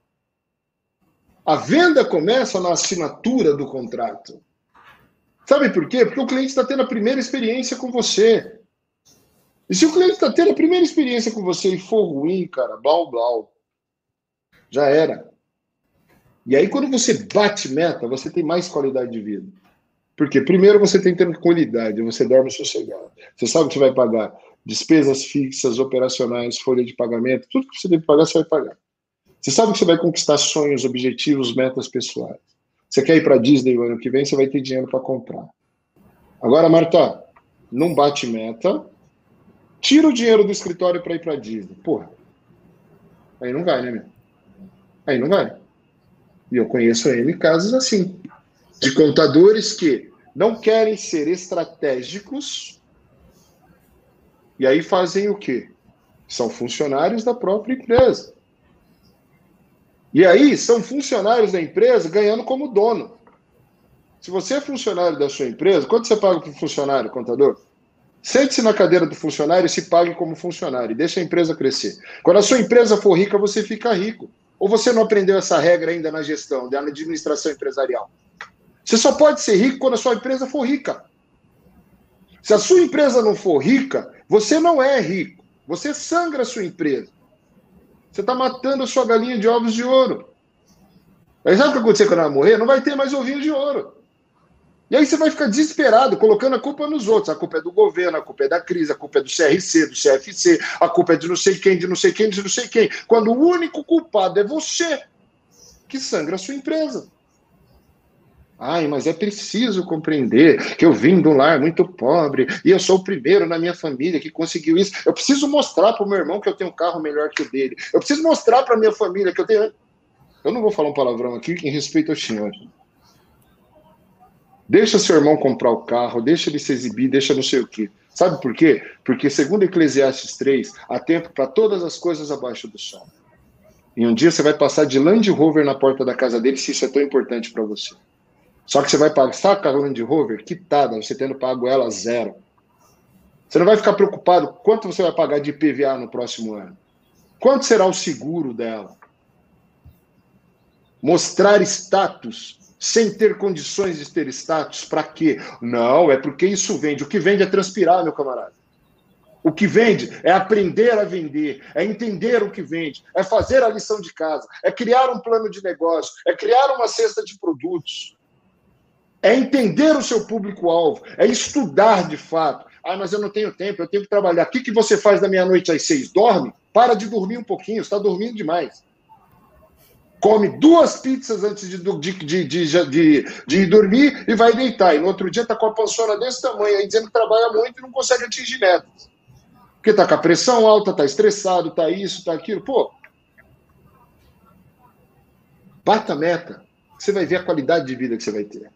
Speaker 2: A venda começa na assinatura do contrato. Sabe por quê? Porque o cliente está tendo a primeira experiência com você. E se o cliente está tendo a primeira experiência com você e for ruim, cara, blau, blau, já era. E aí, quando você bate meta, você tem mais qualidade de vida. Porque, primeiro, você tem tranquilidade, você dorme sossegado. Você sabe que você vai pagar despesas fixas, operacionais, folha de pagamento, tudo que você deve pagar, você vai pagar. Você sabe que você vai conquistar sonhos, objetivos, metas pessoais. Você quer ir para Disney o ano que vem, você vai ter dinheiro para comprar. Agora, Marta, não bate meta, tira o dinheiro do escritório para ir para Disney. Porra, aí não vai, né, meu? Aí não vai. E eu conheço N casos assim, de contadores que não querem ser estratégicos e aí fazem o quê? São funcionários da própria empresa. E aí são funcionários da empresa ganhando como dono. Se você é funcionário da sua empresa, quanto você paga para o funcionário, contador? Sente-se na cadeira do funcionário e se pague como funcionário e deixa a empresa crescer. Quando a sua empresa for rica, você fica rico. Ou você não aprendeu essa regra ainda na gestão, na administração empresarial? Você só pode ser rico quando a sua empresa for rica. Se a sua empresa não for rica, você não é rico. Você sangra a sua empresa. Você está matando a sua galinha de ovos de ouro. Aí sabe o que vai acontecer quando ela morrer? Não vai ter mais ovinho de ouro. E aí você vai ficar desesperado, colocando a culpa nos outros. A culpa é do governo, a culpa é da crise, a culpa é do CRC, do CFC, a culpa é de não sei quem, de não sei quem, de não sei quem. Quando o único culpado é você, que sangra a sua empresa. Ai, mas é preciso compreender que eu vim de um lar muito pobre e eu sou o primeiro na minha família que conseguiu isso. Eu preciso mostrar para o meu irmão que eu tenho um carro melhor que o dele. Eu preciso mostrar para minha família que eu tenho. Eu não vou falar um palavrão aqui em respeito ao senhor. Deixa seu irmão comprar o carro, deixa ele se exibir, deixa não sei o quê. Sabe por quê? Porque, segundo Eclesiastes 3, há tempo para todas as coisas abaixo do sol. E um dia você vai passar de Land Rover na porta da casa dele se isso é tão importante para você. Só que você vai passar com a Land Rover quitada, você tendo pago ela zero. Você não vai ficar preocupado quanto você vai pagar de IPVA no próximo ano. Quanto será o seguro dela? Mostrar status sem ter condições de ter status, para quê? Não, é porque isso vende. O que vende é transpirar, meu camarada. O que vende é aprender a vender, é entender o que vende, é fazer a lição de casa, é criar um plano de negócio, é criar uma cesta de produtos é entender o seu público-alvo, é estudar de fato. Ah, mas eu não tenho tempo, eu tenho que trabalhar. O que, que você faz da meia-noite às seis? Dorme? Para de dormir um pouquinho, está dormindo demais. Come duas pizzas antes de, de, de, de, dormir e vai deitar. E no outro dia está com a pançona desse tamanho aí, dizendo que trabalha muito e não consegue atingir metas. Porque está com a pressão alta, está estressado, está isso, está aquilo. Pô, bata a meta. Você vai ver a qualidade de vida que você vai ter.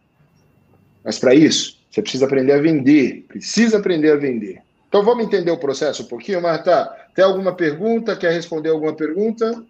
Speaker 2: Mas para isso, você precisa aprender a vender. Precisa aprender a vender. Então vamos entender o processo um pouquinho, Marta? Tem alguma pergunta? Quer responder alguma pergunta?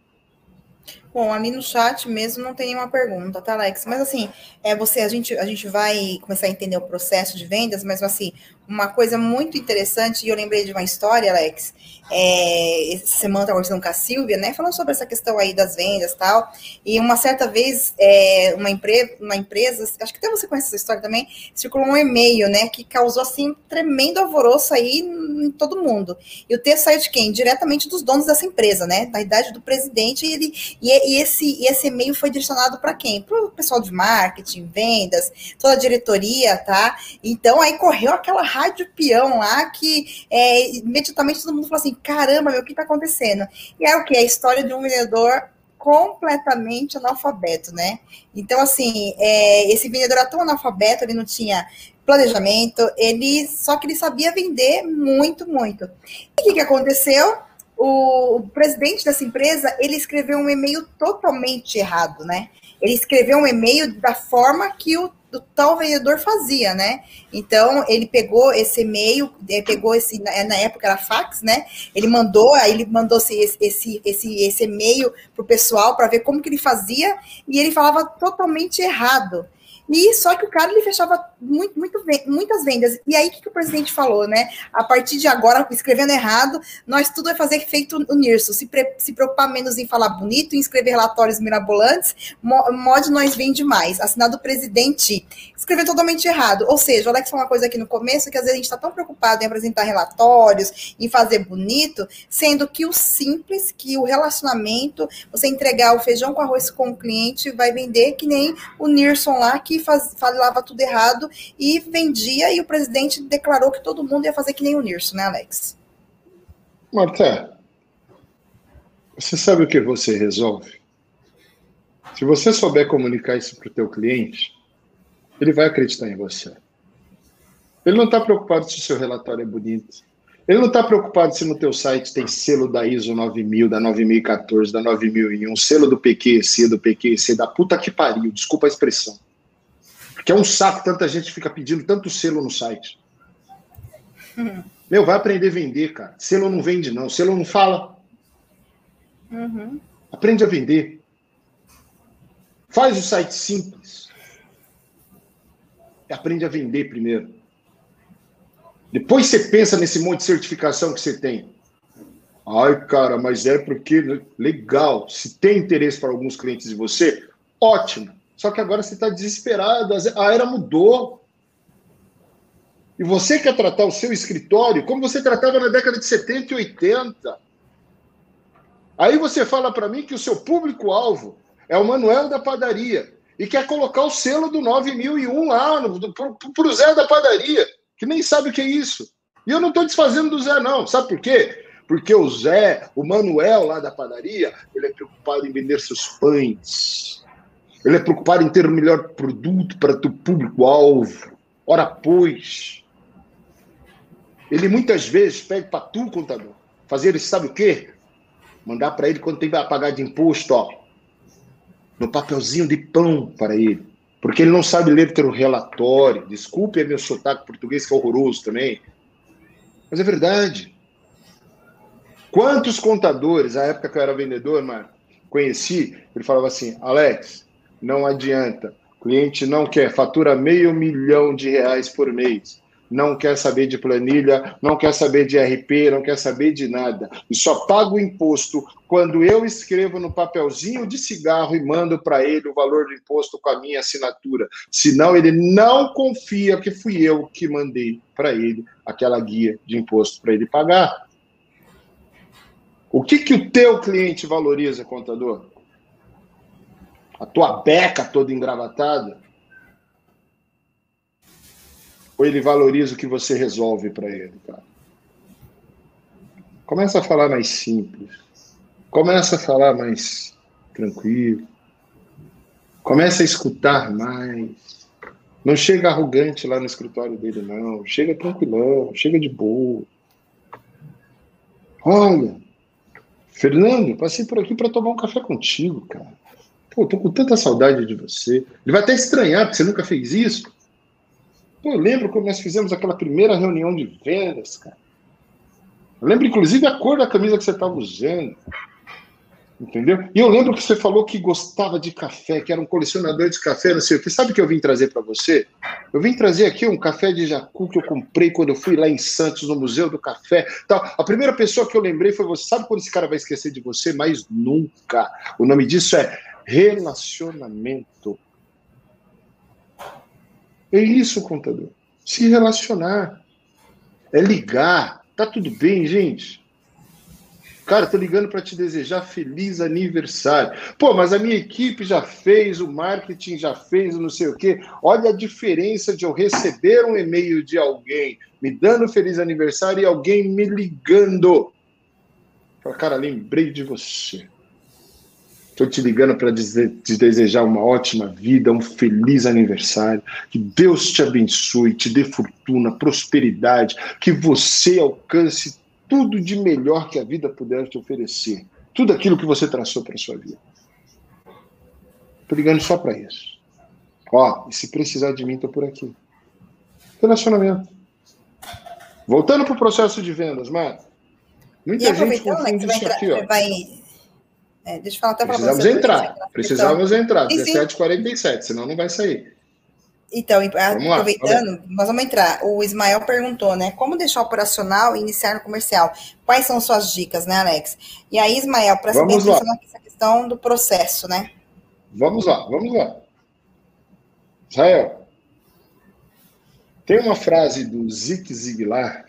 Speaker 1: Bom, ali no chat mesmo não tem nenhuma pergunta, tá, Alex? Mas assim, é você, a gente, a gente vai começar a entender o processo de vendas, mas assim, uma coisa muito interessante, e eu lembrei de uma história, Alex, é, essa semana estava conversando com a Silvia, né, falando sobre essa questão aí das vendas e tal, e uma certa vez, é, uma, empre uma empresa, acho que até você conhece essa história também, circulou um e-mail, né, que causou, assim, tremendo alvoroço aí em todo mundo. E o texto saiu de quem? Diretamente dos donos dessa empresa, né, da idade do presidente, e, ele, e, e esse, e esse e-mail foi direcionado para quem? Para o pessoal de marketing, vendas, toda a diretoria, tá? Então, aí correu aquela rádio peão lá que é, imediatamente todo mundo falou assim: caramba, meu, o que está acontecendo? E é o que? A história de um vendedor completamente analfabeto, né? Então, assim, é, esse vendedor era tão analfabeto, ele não tinha planejamento, ele só que ele sabia vender muito, muito. E o que, que aconteceu? O, o, presidente dessa empresa, ele escreveu um e-mail totalmente errado, né? Ele escreveu um e-mail da forma que o do tal vendedor fazia, né? Então ele pegou esse e-mail, eh, pegou esse na época era fax, né? Ele mandou, aí ele mandou esse esse esse, esse e-mail pro pessoal para ver como que ele fazia e ele falava totalmente errado. E só que o cara ele fechava muito, muito, muitas vendas. E aí o que, que, o presidente falou, né? A partir de agora, escrevendo errado, nós tudo vai fazer feito o NIRSO. Se, pre, se preocupar menos em falar bonito, em escrever relatórios mirabolantes, mod nós vende mais. Assinado o presidente. Escreveu totalmente errado. Ou seja, o Alex falou uma coisa aqui no começo, que às vezes a gente está tão preocupado em apresentar relatórios, em fazer bonito, sendo que o simples, que o relacionamento, você entregar o feijão com arroz com o cliente, vai vender que nem o Nirson lá, que faz, falava tudo errado e vendia, e o presidente declarou que todo mundo ia fazer que nem o Nirso, né, Alex?
Speaker 2: Marta, você sabe o que você resolve? Se você souber comunicar isso para o teu cliente, ele vai acreditar em você. Ele não está preocupado se o seu relatório é bonito. Ele não está preocupado se no teu site tem selo da ISO 9000, da 9014, da 9001, selo do PQC, do PQC, da puta que pariu, desculpa a expressão. Porque é um saco, tanta gente fica pedindo tanto selo no site. Uhum. Meu, vai aprender a vender, cara. Selo não vende, não. Selo não fala. Uhum. Aprende a vender. Faz o site simples. Aprende a vender primeiro. Depois você pensa nesse monte de certificação que você tem. Ai, cara, mas é porque. Legal. Se tem interesse para alguns clientes de você, ótimo. Só que agora você está desesperado, a era mudou. E você quer tratar o seu escritório como você tratava na década de 70 e 80. Aí você fala para mim que o seu público-alvo é o Manuel da padaria e quer colocar o selo do 9001 lá para o Zé da padaria, que nem sabe o que é isso. E eu não estou desfazendo do Zé, não. Sabe por quê? Porque o Zé, o Manuel lá da padaria, ele é preocupado em vender seus pães. Ele é preocupado em ter o melhor produto para teu público-alvo. Ora, pois. Ele muitas vezes pede para tu, contador, fazer, sabe o quê? Mandar para ele quando tem que pagar de imposto, ó, no papelzinho de pão para ele. Porque ele não sabe ler ter um relatório. Desculpe é meu sotaque português, que é horroroso também. Mas é verdade. Quantos contadores, na época que eu era vendedor, mano, conheci, ele falava assim: Alex, não adianta. Cliente não quer, fatura meio milhão de reais por mês não quer saber de planilha, não quer saber de RP, não quer saber de nada. E só paga o imposto quando eu escrevo no papelzinho de cigarro e mando para ele o valor do imposto com a minha assinatura. Senão ele não confia que fui eu que mandei para ele aquela guia de imposto para ele pagar. O que, que o teu cliente valoriza, contador? A tua beca toda engravatada? Ou ele valoriza o que você resolve para ele, cara? Começa a falar mais simples. Começa a falar mais tranquilo. Começa a escutar mais. Não chega arrogante lá no escritório dele, não. Chega tranquilão, chega de boa. Olha, Fernando, passei por aqui para tomar um café contigo, cara. Pô, tô com tanta saudade de você. Ele vai até estranhar, porque você nunca fez isso. Eu lembro quando nós fizemos aquela primeira reunião de vendas, cara. Eu lembro, inclusive, a cor da camisa que você estava usando. Entendeu? E eu lembro que você falou que gostava de café, que era um colecionador de café, não sei o que. Sabe o que eu vim trazer para você? Eu vim trazer aqui um café de jacu que eu comprei quando eu fui lá em Santos, no Museu do Café. Tal. A primeira pessoa que eu lembrei foi você. Sabe quando esse cara vai esquecer de você? Mas nunca. O nome disso é relacionamento. É isso, contador. Se relacionar. É ligar. Tá tudo bem, gente? Cara, tô ligando para te desejar feliz aniversário. Pô, mas a minha equipe já fez, o marketing já fez, não sei o quê. Olha a diferença de eu receber um e-mail de alguém me dando feliz aniversário e alguém me ligando. Fala, cara, lembrei de você. Estou te ligando para te desejar uma ótima vida, um feliz aniversário. Que Deus te abençoe, te dê fortuna, prosperidade, que você alcance tudo de melhor que a vida puder te oferecer. Tudo aquilo que você traçou para sua vida. Estou ligando só para isso. Ó, e se precisar de mim, estou por aqui. Relacionamento. Voltando para o processo de vendas, mano. Muita gente né, confunde isso aqui, ó. Vai é, deixa eu falar até para você. Precisamos entrar. Precisamos entrar. 17h47, senão não vai sair.
Speaker 1: Então, vamos aproveitando, lá, nós vamos entrar. O Ismael perguntou, né? Como deixar operacional e iniciar no comercial? Quais são suas dicas, né, Alex? E aí, Ismael, para saber essa questão do processo, né?
Speaker 2: Vamos lá, vamos lá. Israel, tem uma frase do Zig Ziglar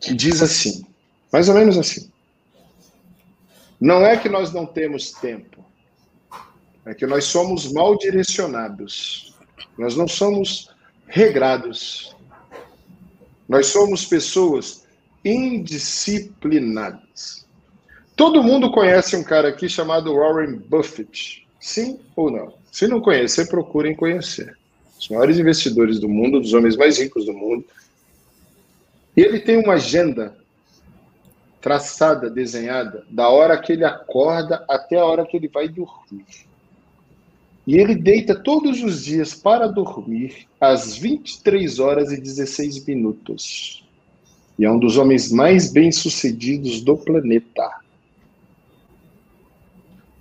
Speaker 2: que diz assim, mais ou menos assim. Não é que nós não temos tempo, é que nós somos mal direcionados, nós não somos regrados, nós somos pessoas indisciplinadas. Todo mundo conhece um cara aqui chamado Warren Buffett, sim ou não? Se não conhecer, procurem conhecer. Os maiores investidores do mundo, dos homens mais ricos do mundo. E ele tem uma agenda traçada, desenhada, da hora que ele acorda até a hora que ele vai dormir. E ele deita todos os dias para dormir às 23 horas e 16 minutos. E é um dos homens mais bem-sucedidos do planeta.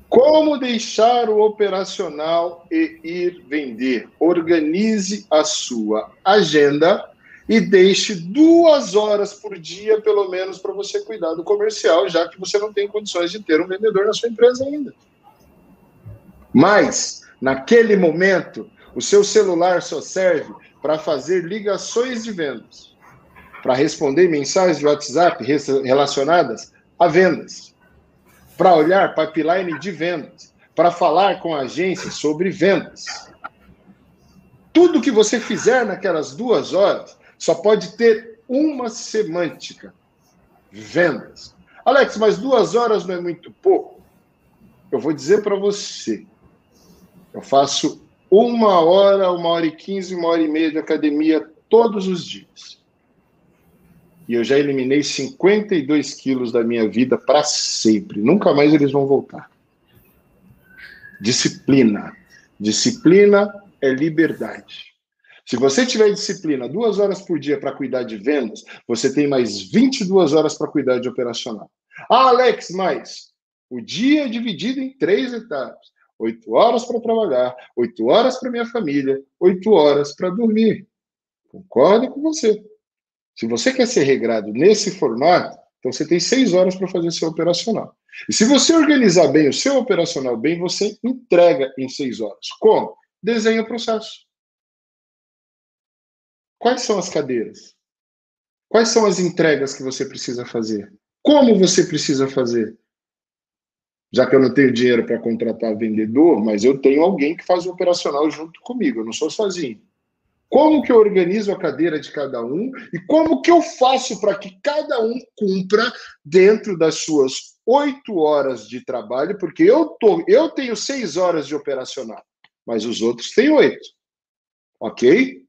Speaker 2: Como deixar o operacional e ir vender? Organize a sua agenda e deixe duas horas por dia, pelo menos, para você cuidar do comercial, já que você não tem condições de ter um vendedor na sua empresa ainda. Mas, naquele momento, o seu celular só serve para fazer ligações de vendas, para responder mensagens de WhatsApp relacionadas a vendas, para olhar pipeline de vendas, para falar com a agência sobre vendas. Tudo que você fizer naquelas duas horas só pode ter uma semântica: vendas. Alex, mas duas horas não é muito pouco? Eu vou dizer para você. Eu faço uma hora, uma hora e quinze, uma hora e meia de academia todos os dias. E eu já eliminei 52 quilos da minha vida para sempre. Nunca mais eles vão voltar. Disciplina. Disciplina é liberdade. Se você tiver disciplina duas horas por dia para cuidar de vendas, você tem mais 22 horas para cuidar de operacional. Ah, Alex, mas o dia é dividido em três etapas: oito horas para trabalhar, oito horas para minha família, oito horas para dormir. Concordo com você. Se você quer ser regrado nesse formato, então você tem seis horas para fazer seu operacional. E se você organizar bem o seu operacional bem, você entrega em seis horas. Como? Desenha o processo. Quais são as cadeiras? Quais são as entregas que você precisa fazer? Como você precisa fazer? Já que eu não tenho dinheiro para contratar vendedor, mas eu tenho alguém que faz o operacional junto comigo, eu não sou sozinho. Como que eu organizo a cadeira de cada um e como que eu faço para que cada um cumpra dentro das suas oito horas de trabalho, porque eu, tô, eu tenho seis horas de operacional, mas os outros têm oito. Ok?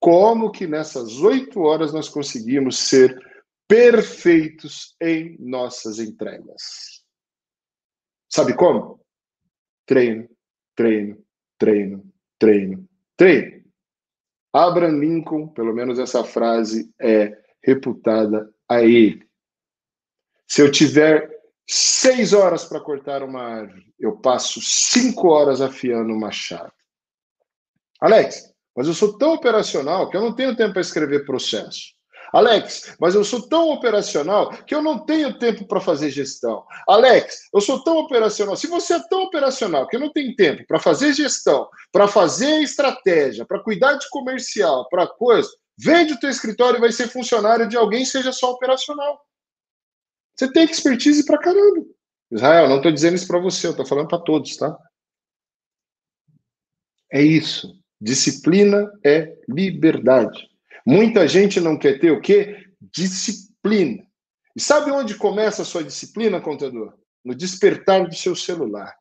Speaker 2: Como que nessas oito horas nós conseguimos ser perfeitos em nossas entregas. Sabe como? Treino, treino, treino, treino, treino. Abraham Lincoln, pelo menos essa frase é reputada a ele. Se eu tiver seis horas para cortar uma árvore, eu passo cinco horas afiando o machado. Alex, mas eu sou tão operacional que eu não tenho tempo para escrever processo. Alex, mas eu sou tão operacional que eu não tenho tempo para fazer gestão. Alex, eu sou tão operacional. Se você é tão operacional que não tenho tempo para fazer gestão, para fazer estratégia, para cuidar de comercial, para coisa, vende o teu escritório e vai ser funcionário de alguém, seja só operacional. Você tem expertise para caramba. Israel, não estou dizendo isso para você, eu estou falando para todos, tá? É isso. Disciplina é liberdade. Muita gente não quer ter o quê? Disciplina. E sabe onde começa a sua disciplina, contador? No despertar do seu celular.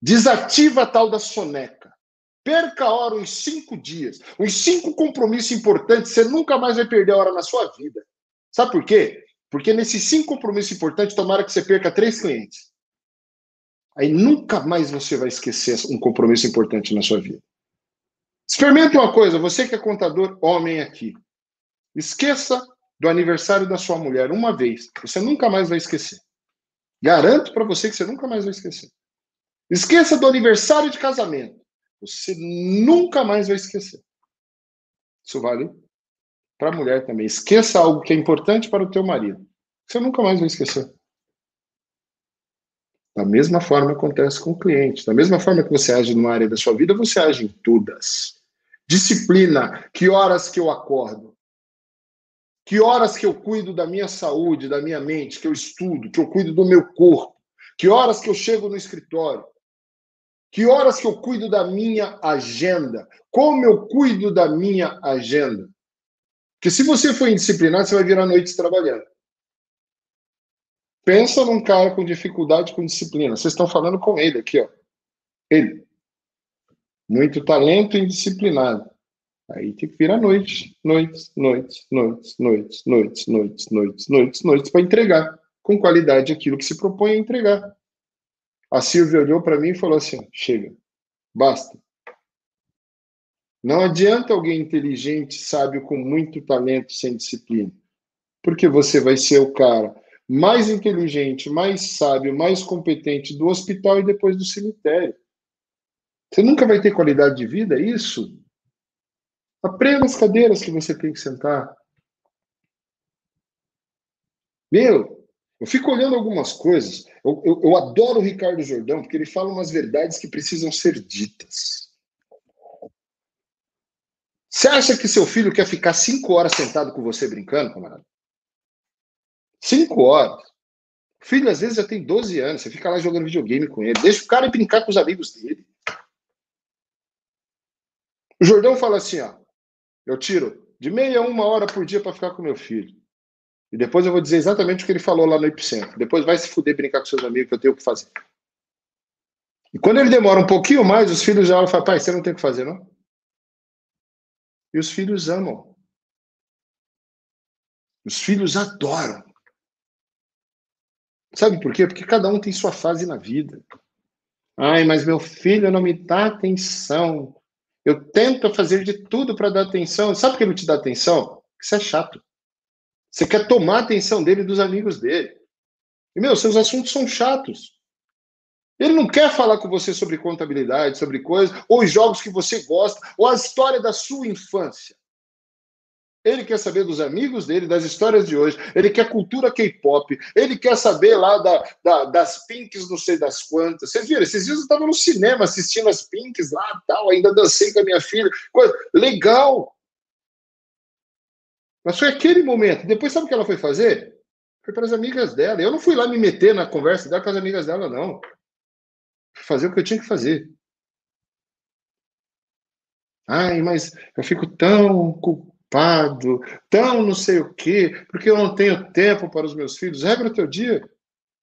Speaker 2: Desativa a tal da soneca. Perca a hora uns cinco dias, uns cinco compromissos importantes, você nunca mais vai perder a hora na sua vida. Sabe por quê? Porque nesses cinco compromissos importantes, tomara que você perca três clientes. Aí nunca mais você vai esquecer um compromisso importante na sua vida. Experimente uma coisa, você que é contador homem aqui. Esqueça do aniversário da sua mulher uma vez. Você nunca mais vai esquecer. Garanto para você que você nunca mais vai esquecer. Esqueça do aniversário de casamento. Você nunca mais vai esquecer. Isso vale para a mulher também. Esqueça algo que é importante para o teu marido. Você nunca mais vai esquecer. Da mesma forma acontece com o cliente. Da mesma forma que você age numa área da sua vida, você age em todas. Disciplina. Que horas que eu acordo? Que horas que eu cuido da minha saúde, da minha mente, que eu estudo, que eu cuido do meu corpo? Que horas que eu chego no escritório? Que horas que eu cuido da minha agenda? Como eu cuido da minha agenda? Porque se você for indisciplinado, você vai virar noites trabalhando. Pensa num cara com dificuldade com disciplina. Vocês estão falando com ele aqui, ó. Ele. Muito talento indisciplinado. Aí tem que virar noite, noites, noites, noites, noites, noites, noites, noites, noites, noites, para entregar com qualidade aquilo que se propõe a entregar. A Silvia olhou para mim e falou assim: chega, basta. Não adianta alguém inteligente, sábio, com muito talento, sem disciplina. Porque você vai ser o cara mais inteligente, mais sábio, mais competente do hospital e depois do cemitério. Você nunca vai ter qualidade de vida, é isso? Aprenda as cadeiras que você tem que sentar. Meu, eu fico olhando algumas coisas. Eu, eu, eu adoro o Ricardo Jordão, porque ele fala umas verdades que precisam ser ditas. Você acha que seu filho quer ficar cinco horas sentado com você brincando, camarada? Cinco horas. filho, às vezes, já tem 12 anos, você fica lá jogando videogame com ele, deixa o cara brincar com os amigos dele. O Jordão fala assim, ó, eu tiro de meia a uma hora por dia para ficar com meu filho. E depois eu vou dizer exatamente o que ele falou lá no Epicentro. Depois vai se fuder brincar com seus amigos, que eu tenho o que fazer. E quando ele demora um pouquinho mais, os filhos já falam, pai, você não tem o que fazer, não? E os filhos amam. Os filhos adoram. Sabe por quê? Porque cada um tem sua fase na vida. Ai, mas meu filho não me dá atenção. Eu tento fazer de tudo para dar atenção. Sabe por que ele te dá atenção? Porque você é chato. Você quer tomar a atenção dele e dos amigos dele. E, meu, seus assuntos são chatos. Ele não quer falar com você sobre contabilidade, sobre coisas, ou os jogos que você gosta, ou a história da sua infância. Ele quer saber dos amigos dele, das histórias de hoje. Ele quer cultura K-pop. Ele quer saber lá da, da, das Pinks, não sei das quantas. Vocês viram? Esses dias eu estava no cinema assistindo as Pinks lá tal. Ainda dancei com a minha filha. Coisa legal. Mas foi aquele momento. Depois, sabe o que ela foi fazer? Foi para as amigas dela. Eu não fui lá me meter na conversa dela com as amigas dela, não. Fui fazer o que eu tinha que fazer. Ai, mas eu fico tão ocupado, tão não sei o quê, porque eu não tenho tempo para os meus filhos. Regra o teu dia.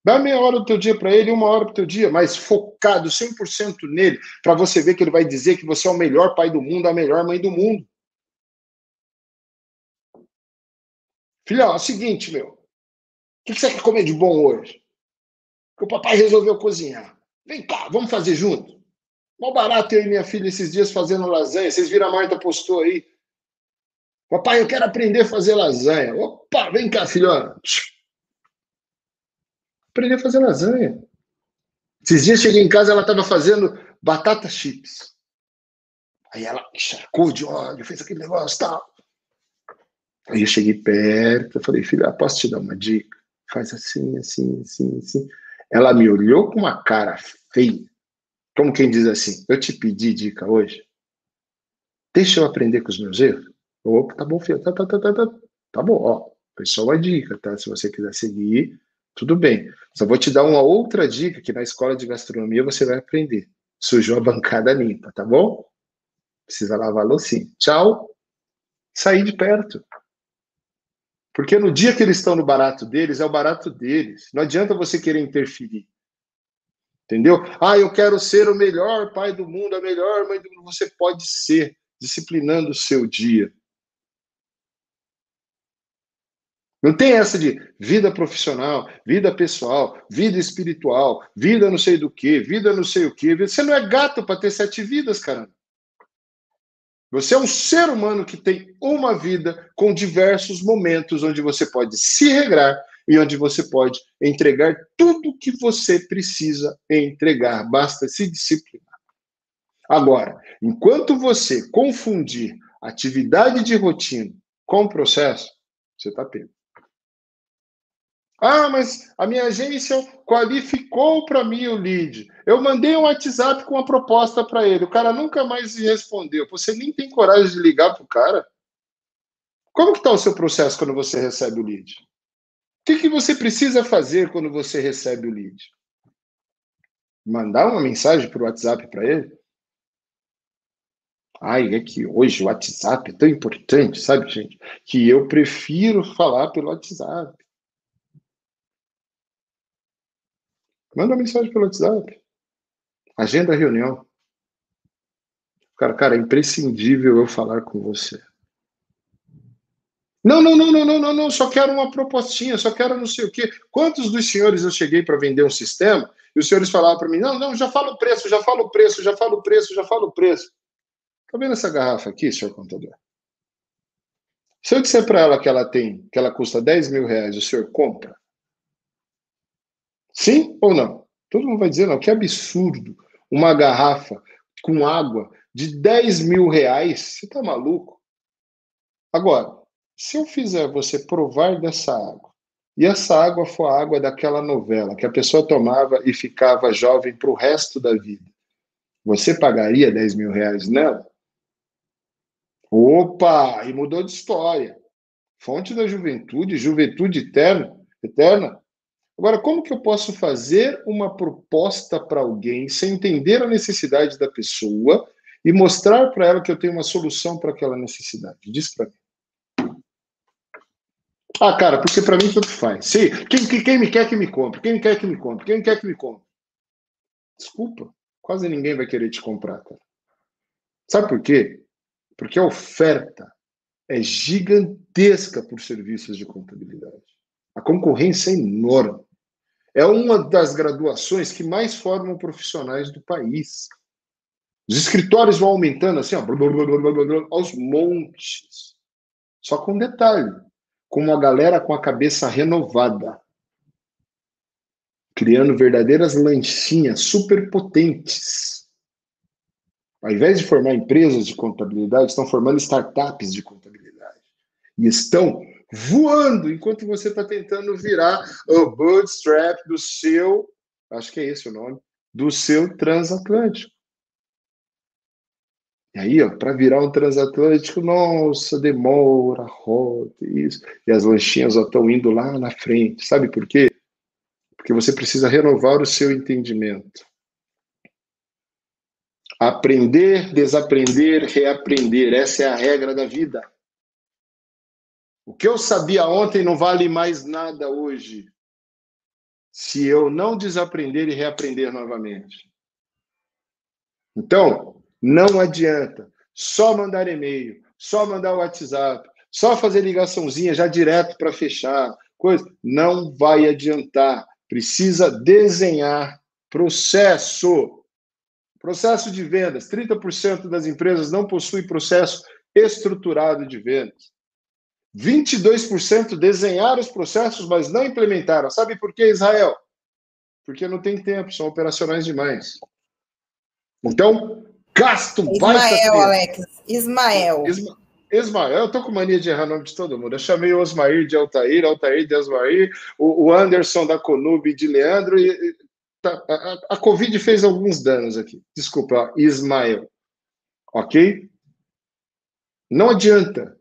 Speaker 2: Dá meia hora do teu dia para ele, uma hora para o teu dia, mas focado 100% nele, para você ver que ele vai dizer que você é o melhor pai do mundo, a melhor mãe do mundo. Filhão, é o seguinte, meu. O que você quer comer de bom hoje? Que o papai resolveu cozinhar. Vem cá, vamos fazer junto. Mal barato eu e minha filha esses dias fazendo lasanha. Vocês viram a Marta postou aí. Papai, eu quero aprender a fazer lasanha. Opa, vem cá, filhona. Aprender a fazer lasanha. Esses dias cheguei em casa, ela estava fazendo batata chips. Aí ela encharcou de óleo, fez aquele negócio tal. Aí eu cheguei perto, eu falei, filha, posso te dar uma dica? Faz assim, assim, assim, assim. Ela me olhou com uma cara feia. Como quem diz assim, eu te pedi dica hoje. Deixa eu aprender com os meus erros. Opa, tá bom, filho. Tá, tá, tá, tá, tá. Tá bom, ó. Foi só uma dica, tá? Se você quiser seguir, tudo bem. Só vou te dar uma outra dica que na escola de gastronomia você vai aprender. Sujou a bancada limpa, tá bom? Precisa lavar a loucinha. Tchau. Saí de perto. Porque no dia que eles estão no barato deles, é o barato deles. Não adianta você querer interferir. Entendeu? Ah, eu quero ser o melhor pai do mundo, a melhor mãe do mundo. Você pode ser, disciplinando o seu dia. Não tem essa de vida profissional, vida pessoal, vida espiritual, vida não sei do que, vida não sei o que. Você não é gato para ter sete vidas, caramba. Você é um ser humano que tem uma vida com diversos momentos onde você pode se regrar e onde você pode entregar tudo o que você precisa entregar. Basta se disciplinar. Agora, enquanto você confundir atividade de rotina com processo, você está pego. Ah, mas a minha agência qualificou para mim o lead. Eu mandei um WhatsApp com uma proposta para ele. O cara nunca mais respondeu. Você nem tem coragem de ligar para o cara? Como que está o seu processo quando você recebe o lead? O que, que você precisa fazer quando você recebe o lead? Mandar uma mensagem para o WhatsApp para ele? Ai, é que hoje o WhatsApp é tão importante, sabe, gente? Que eu prefiro falar pelo WhatsApp. Manda mensagem pelo WhatsApp. Agenda a reunião. Cara, cara, é imprescindível eu falar com você. Não, não, não, não, não, não, não, só quero uma propostinha, só quero não sei o quê. Quantos dos senhores eu cheguei para vender um sistema e os senhores falavam para mim: não, não, já falo o preço, já falo o preço, já falo o preço, já falo o preço. Tá vendo essa garrafa aqui, senhor contador? Se eu disser para ela que ela tem, que ela custa 10 mil reais, o senhor compra? Sim ou não? Todo mundo vai dizer, não, que absurdo. Uma garrafa com água de 10 mil reais, você tá maluco? Agora, se eu fizer você provar dessa água, e essa água for a água daquela novela que a pessoa tomava e ficava jovem para o resto da vida, você pagaria 10 mil reais nela? Opa! E mudou de história. Fonte da juventude, juventude eterna, eterna Agora, como que eu posso fazer uma proposta para alguém sem entender a necessidade da pessoa e mostrar para ela que eu tenho uma solução para aquela necessidade? Diz para mim. Ah, cara, porque para mim tanto faz. Sim, quem, quem, me quer que me compre? Quem quer que me compre? Quem quer que me compre? Desculpa, quase ninguém vai querer te comprar, cara. Sabe por quê? Porque a oferta é gigantesca por serviços de contabilidade. A concorrência é enorme. É uma das graduações que mais formam profissionais do país. Os escritórios vão aumentando assim, ó, aos montes. Só com um detalhe: com uma galera com a cabeça renovada, criando verdadeiras lanchinhas superpotentes. Ao invés de formar empresas de contabilidade, estão formando startups de contabilidade. E estão voando enquanto você está tentando virar o bootstrap do seu, acho que é esse o nome, do seu transatlântico. E aí, para virar um transatlântico, nossa, demora, roda, isso. E as lanchinhas estão indo lá na frente. Sabe por quê? Porque você precisa renovar o seu entendimento. Aprender, desaprender, reaprender. Essa é a regra da vida. O que eu sabia ontem não vale mais nada hoje, se eu não desaprender e reaprender novamente. Então, não adianta só mandar e-mail, só mandar WhatsApp, só fazer ligaçãozinha já direto para fechar, coisa, não vai adiantar. Precisa desenhar processo. Processo de vendas. 30% das empresas não possuem processo estruturado de vendas. 22% desenharam os processos, mas não implementaram. Sabe por quê, Israel? Porque não tem tempo, são operacionais demais. Então, gasto
Speaker 1: Ismael, Alex. Ismael.
Speaker 2: Isma... Ismael, eu tô com mania de errar o nome de todo mundo. Eu chamei o Osmair de Altair, Altair de Osmair, o, o Anderson da Conube de Leandro. E, tá, a, a Covid fez alguns danos aqui. Desculpa, Ismael. Ok? Não adianta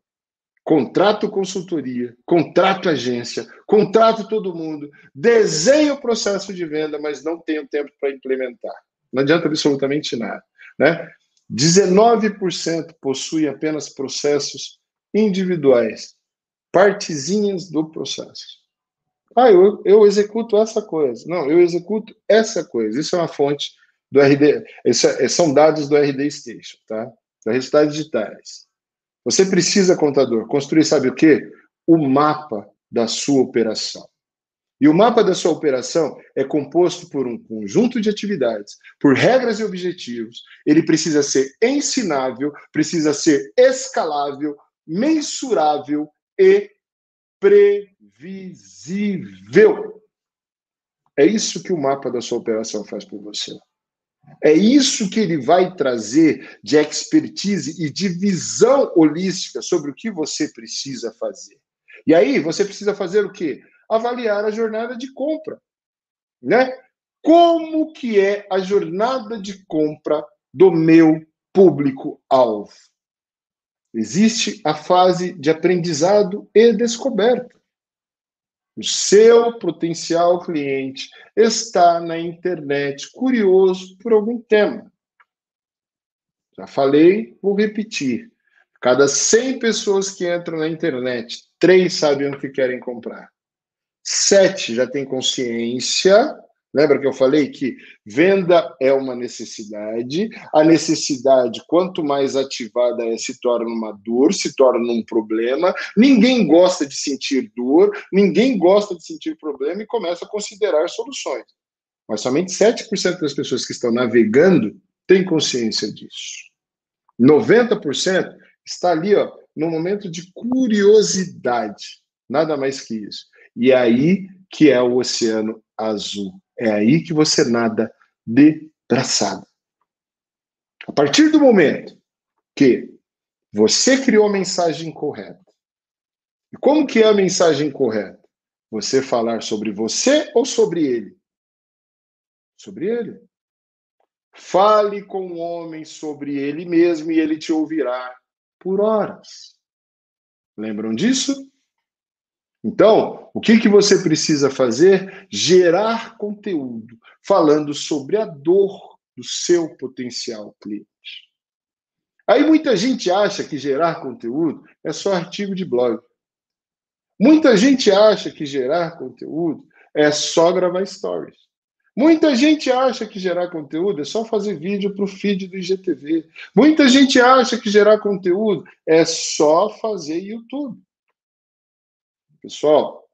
Speaker 2: contrato consultoria, contrato agência, contrato todo mundo, desenho o processo de venda, mas não tenho tempo para implementar. Não adianta absolutamente nada. Né? 19% possui apenas processos individuais, partezinhas do processo. Ah, eu, eu executo essa coisa. Não, eu executo essa coisa. Isso é uma fonte do RD. Isso é, são dados do RD Station, tá? Da resultados digitais. Você precisa, contador, construir, sabe o quê? O mapa da sua operação. E o mapa da sua operação é composto por um conjunto de atividades, por regras e objetivos. Ele precisa ser ensinável, precisa ser escalável, mensurável e previsível. É isso que o mapa da sua operação faz por você. É isso que ele vai trazer de expertise e de visão holística sobre o que você precisa fazer. E aí você precisa fazer o quê? Avaliar a jornada de compra, né? Como que é a jornada de compra do meu público alvo? Existe a fase de aprendizado e descoberta. O seu potencial cliente está na internet curioso por algum tema. Já falei, vou repetir. Cada 100 pessoas que entram na internet, três sabem o que querem comprar. Sete já têm consciência Lembra que eu falei que venda é uma necessidade, a necessidade, quanto mais ativada é, se torna uma dor, se torna um problema. Ninguém gosta de sentir dor, ninguém gosta de sentir problema e começa a considerar soluções. Mas somente 7% das pessoas que estão navegando têm consciência disso. 90% está ali, ó, no momento de curiosidade, nada mais que isso. E aí que é o oceano azul. É aí que você nada de braçada. A partir do momento que você criou a mensagem correta. E como que é a mensagem correta? Você falar sobre você ou sobre ele? Sobre ele. Fale com o homem sobre ele mesmo e ele te ouvirá por horas. Lembram disso? Então, o que, que você precisa fazer? Gerar conteúdo falando sobre a dor do seu potencial cliente. Aí muita gente acha que gerar conteúdo é só artigo de blog. Muita gente acha que gerar conteúdo é só gravar stories. Muita gente acha que gerar conteúdo é só fazer vídeo para o feed do IGTV. Muita gente acha que gerar conteúdo é só fazer YouTube. Pessoal,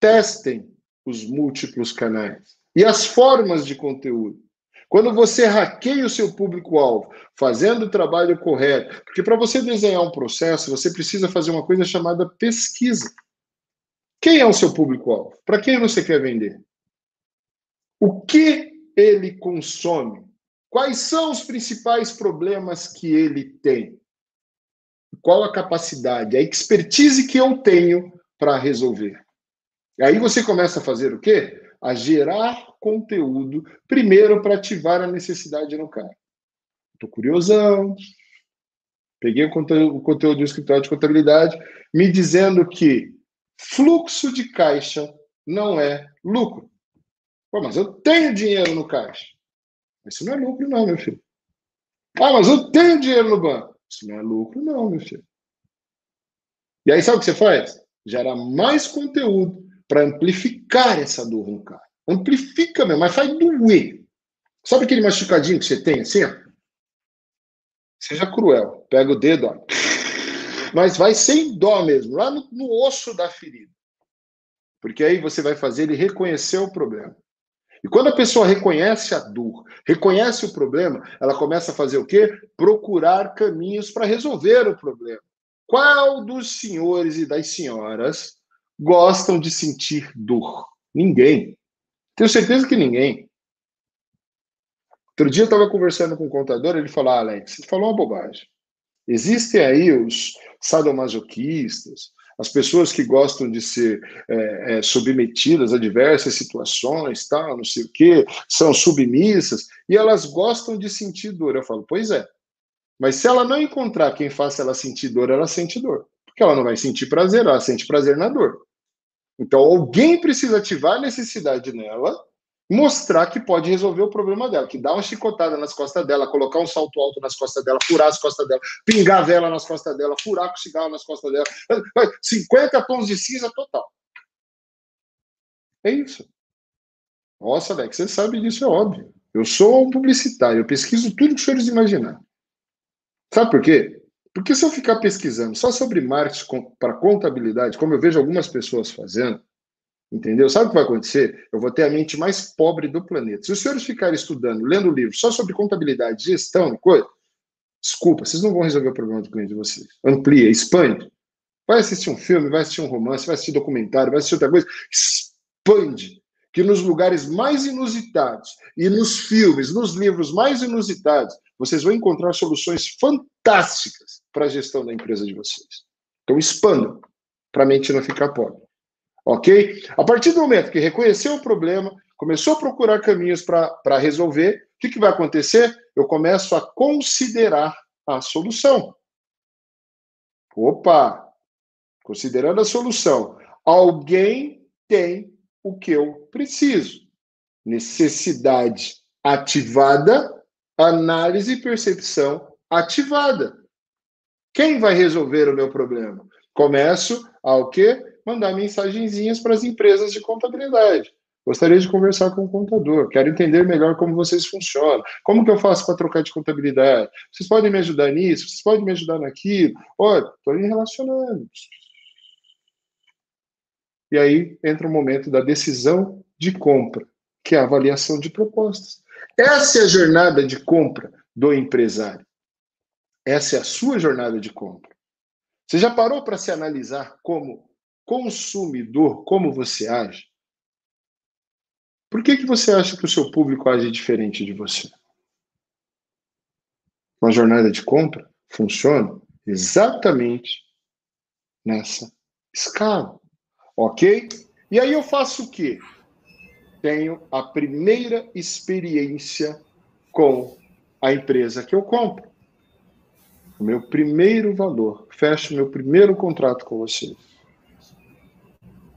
Speaker 2: testem os múltiplos canais e as formas de conteúdo. Quando você hackeia o seu público-alvo, fazendo o trabalho correto, porque para você desenhar um processo, você precisa fazer uma coisa chamada pesquisa. Quem é o seu público-alvo? Para quem você quer vender? O que ele consome? Quais são os principais problemas que ele tem? Qual a capacidade, a expertise que eu tenho para resolver? E aí você começa a fazer o quê? A gerar conteúdo, primeiro para ativar a necessidade no cara. Estou curiosão, peguei o conteúdo, o conteúdo do escritório de contabilidade, me dizendo que Fluxo de caixa não é lucro. Pô, mas eu tenho dinheiro no caixa. Isso não é lucro, não, meu filho. Ah, mas eu tenho dinheiro no banco. Isso não é lucro, não, meu filho. E aí, sabe o que você faz? Gera mais conteúdo para amplificar essa dor no cara. Amplifica mesmo, mas faz doer. Sabe aquele machucadinho que você tem assim? Seja cruel. Pega o dedo, ó mas vai sem dó mesmo, lá no, no osso da ferida. Porque aí você vai fazer ele reconhecer o problema. E quando a pessoa reconhece a dor, reconhece o problema, ela começa a fazer o quê? Procurar caminhos para resolver o problema. Qual dos senhores e das senhoras gostam de sentir dor? Ninguém. Tenho certeza que ninguém. Outro dia eu estava conversando com um contador, ele falou: ah, Alex, você falou uma bobagem. Existem aí os sadomasoquistas, as pessoas que gostam de ser é, é, submetidas a diversas situações, tal, não sei o quê, são submissas, e elas gostam de sentir dor. Eu falo, pois é. Mas se ela não encontrar quem faça ela sentir dor, ela sente dor. Porque ela não vai sentir prazer, ela sente prazer na dor. Então, alguém precisa ativar a necessidade nela mostrar que pode resolver o problema dela, que dá uma chicotada nas costas dela, colocar um salto alto nas costas dela, furar as costas dela, pingar vela nas costas dela, furar com cigarro nas costas dela. 50 tons de cinza total. É isso. Nossa, Alex, você sabe disso, é óbvio. Eu sou um publicitário, eu pesquiso tudo que os senhores imaginar. Sabe por quê? Porque se eu ficar pesquisando só sobre marketing para contabilidade, como eu vejo algumas pessoas fazendo, Entendeu? Sabe o que vai acontecer? Eu vou ter a mente mais pobre do planeta. Se os senhores ficarem estudando, lendo livro só sobre contabilidade, gestão e coisa, desculpa, vocês não vão resolver o problema do cliente de vocês. Amplia, expande. Vai assistir um filme, vai assistir um romance, vai assistir documentário, vai assistir outra coisa. Expande. Que nos lugares mais inusitados e nos filmes, nos livros mais inusitados, vocês vão encontrar soluções fantásticas para a gestão da empresa de vocês. Então, expandam para a mente não ficar pobre. Ok? A partir do momento que reconheceu o problema, começou a procurar caminhos para resolver, o que, que vai acontecer? Eu começo a considerar a solução. Opa! Considerando a solução, alguém tem o que eu preciso. Necessidade ativada, análise e percepção ativada. Quem vai resolver o meu problema? Começo ao quê? mandar mensagenzinhas para as empresas de contabilidade. Gostaria de conversar com o contador, quero entender melhor como vocês funcionam. Como que eu faço para trocar de contabilidade? Vocês podem me ajudar nisso? Vocês podem me ajudar naquilo? Olha, estou me relacionando. E aí entra o momento da decisão de compra, que é a avaliação de propostas. Essa é a jornada de compra do empresário. Essa é a sua jornada de compra. Você já parou para se analisar como consumidor, como você age? Por que, que você acha que o seu público age diferente de você? Uma jornada de compra funciona exatamente nessa escala. Ok? E aí eu faço o quê? Tenho a primeira experiência com a empresa que eu compro. O meu primeiro valor. Fecho meu primeiro contrato com vocês.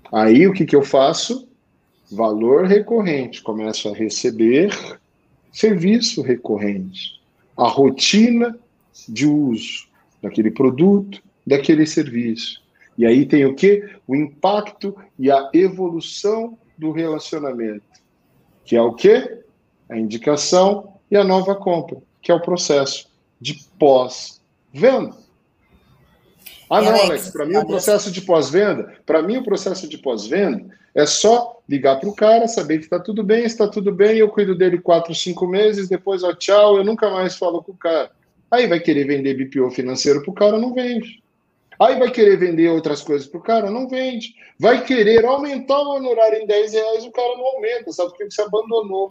Speaker 2: Aí o que, que eu faço? Valor recorrente. Começo a receber serviço recorrente. A rotina de uso daquele produto, daquele serviço. E aí tem o que? O impacto e a evolução do relacionamento, que é o que? A indicação e a nova compra, que é o processo de pós-venda. Ah, não, Alex, para mim o processo de pós-venda, para mim o processo de pós-venda é só ligar para o cara, saber que está tudo bem, está tudo bem, eu cuido dele quatro, cinco meses, depois, ó, tchau, eu nunca mais falo com o cara. Aí vai querer vender BPO financeiro para o cara, não vende. Aí vai querer vender outras coisas para o cara, não vende. Vai querer aumentar o honorário em 10 reais, o cara não aumenta, sabe por que você abandonou?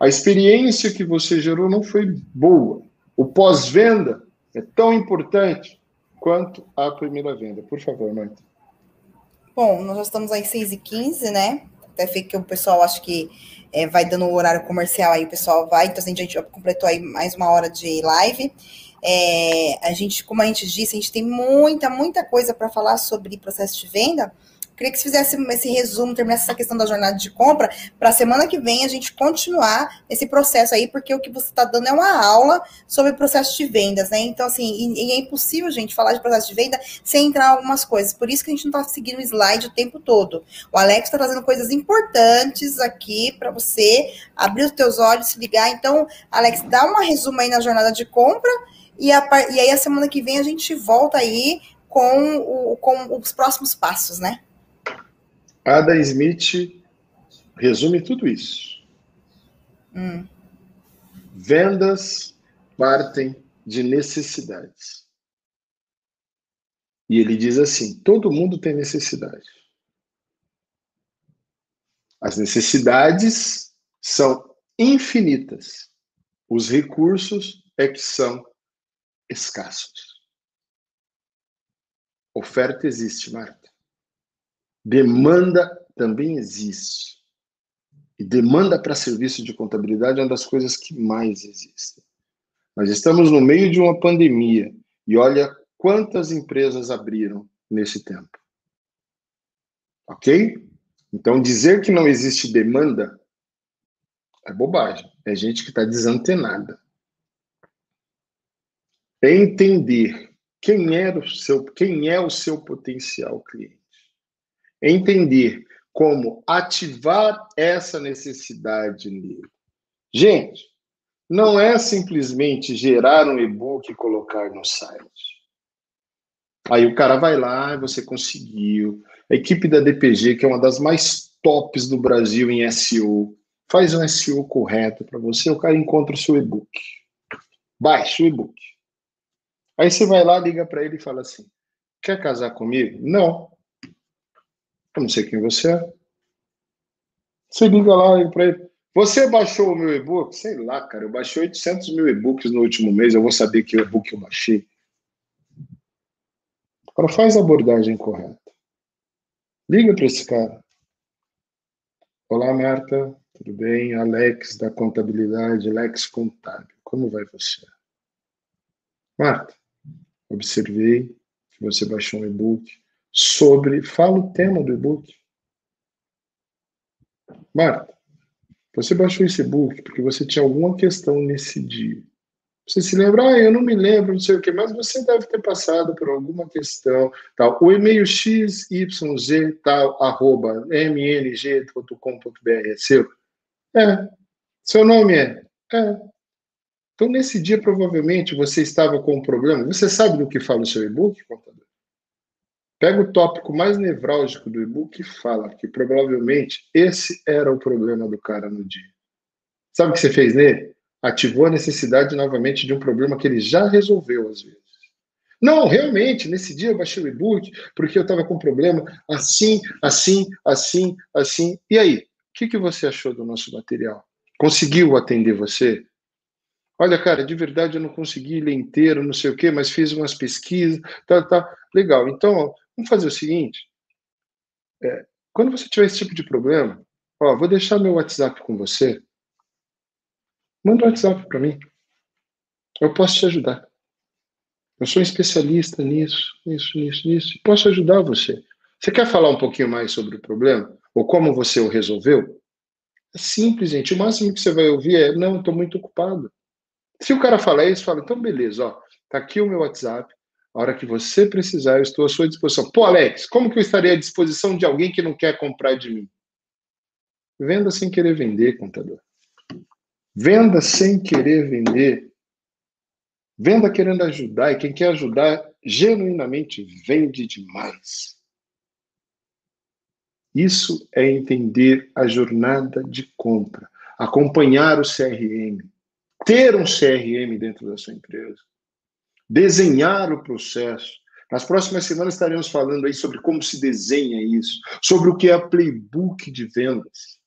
Speaker 2: A experiência que você gerou não foi boa. O pós-venda é tão importante quanto à primeira venda. Por favor, Marta.
Speaker 1: Bom, nós já estamos aí 6 e 15 né? Até fica o pessoal acho que é, vai dando o horário comercial aí, o pessoal vai. Então, assim, a gente já completou aí mais uma hora de live. É, a gente, como a gente disse, a gente tem muita, muita coisa para falar sobre processo de venda. Queria que você fizesse esse resumo, terminasse essa questão da jornada de compra, para a semana que vem a gente continuar esse processo aí, porque o que você está dando é uma aula sobre processo de vendas, né? Então, assim, e, e é impossível, gente, falar de processo de venda sem entrar em algumas coisas. Por isso que a gente não está seguindo o slide o tempo todo. O Alex está trazendo coisas importantes aqui para você abrir os teus olhos, se ligar. Então, Alex, dá uma resumo aí na jornada de compra. E, a, e aí, a semana que vem, a gente volta aí com, o, com os próximos passos, né?
Speaker 2: Adam Smith resume tudo isso.
Speaker 1: Hum.
Speaker 2: Vendas partem de necessidades. E ele diz assim: todo mundo tem necessidade. As necessidades são infinitas. Os recursos é que são escassos. Oferta existe, Marta. Demanda também existe. E demanda para serviço de contabilidade é uma das coisas que mais existem. Nós estamos no meio de uma pandemia e olha quantas empresas abriram nesse tempo. Ok? Então, dizer que não existe demanda é bobagem. É gente que está desantenada. É entender quem, era o seu, quem é o seu potencial cliente entender como ativar essa necessidade nele. Gente, não é simplesmente gerar um e-book e colocar no site. Aí o cara vai lá, você conseguiu. A equipe da DPG, que é uma das mais tops do Brasil em SEO, faz um SEO correto para você, o cara encontra o seu e-book. Baixa o e-book. Aí você vai lá, liga para ele e fala assim: quer casar comigo? Não. Eu não sei quem você é. Você liga lá para ele. Você baixou o meu e-book? Sei lá, cara. Eu baixei 800 mil e-books no último mês. Eu vou saber que e-book eu baixei. Agora faz a abordagem correta. Liga para esse cara. Olá, Marta. Tudo bem? Alex da contabilidade, Alex Contábil. Como vai você? Marta, observei que você baixou um e-book sobre. Fala o tema do e-book. Marta, você baixou esse e-book porque você tinha alguma questão nesse dia. Você se lembra, ah, eu não me lembro, não sei o quê, mas você deve ter passado por alguma questão, tal. O e-mail xyz, tal, arroba, mng.com.br é seu? É. Seu nome é? É. Então, nesse dia, provavelmente, você estava com um problema. Você sabe do que fala o seu e-book, contador? Pega o tópico mais nevrálgico do e-book e fala que provavelmente esse era o problema do cara no dia. Sabe o que você fez nele? Ativou a necessidade novamente de um problema que ele já resolveu às vezes. Não, realmente, nesse dia eu baixei o e-book porque eu estava com um problema assim, assim, assim, assim. E aí, o que, que você achou do nosso material? Conseguiu atender você? Olha, cara, de verdade eu não consegui ler inteiro, não sei o quê, mas fiz umas pesquisas, tá, tá. Legal. Então, Vamos fazer o seguinte: é, quando você tiver esse tipo de problema, ó, vou deixar meu WhatsApp com você. Manda um WhatsApp para mim. Eu posso te ajudar. Eu sou um especialista nisso, nisso, nisso, nisso. Posso ajudar você. Você quer falar um pouquinho mais sobre o problema? Ou como você o resolveu? É simples, gente. O máximo que você vai ouvir é: não, estou muito ocupado. Se o cara falar isso, fala: então, beleza, ó, tá aqui o meu WhatsApp. A hora que você precisar, eu estou à sua disposição. Pô, Alex, como que eu estaria à disposição de alguém que não quer comprar de mim? Venda sem querer vender, contador. Venda sem querer vender. Venda querendo ajudar. E quem quer ajudar, genuinamente vende demais. Isso é entender a jornada de compra, acompanhar o CRM, ter um CRM dentro da sua empresa, desenhar o processo. Nas próximas semanas estaremos falando aí sobre como se desenha isso, sobre o que é playbook de vendas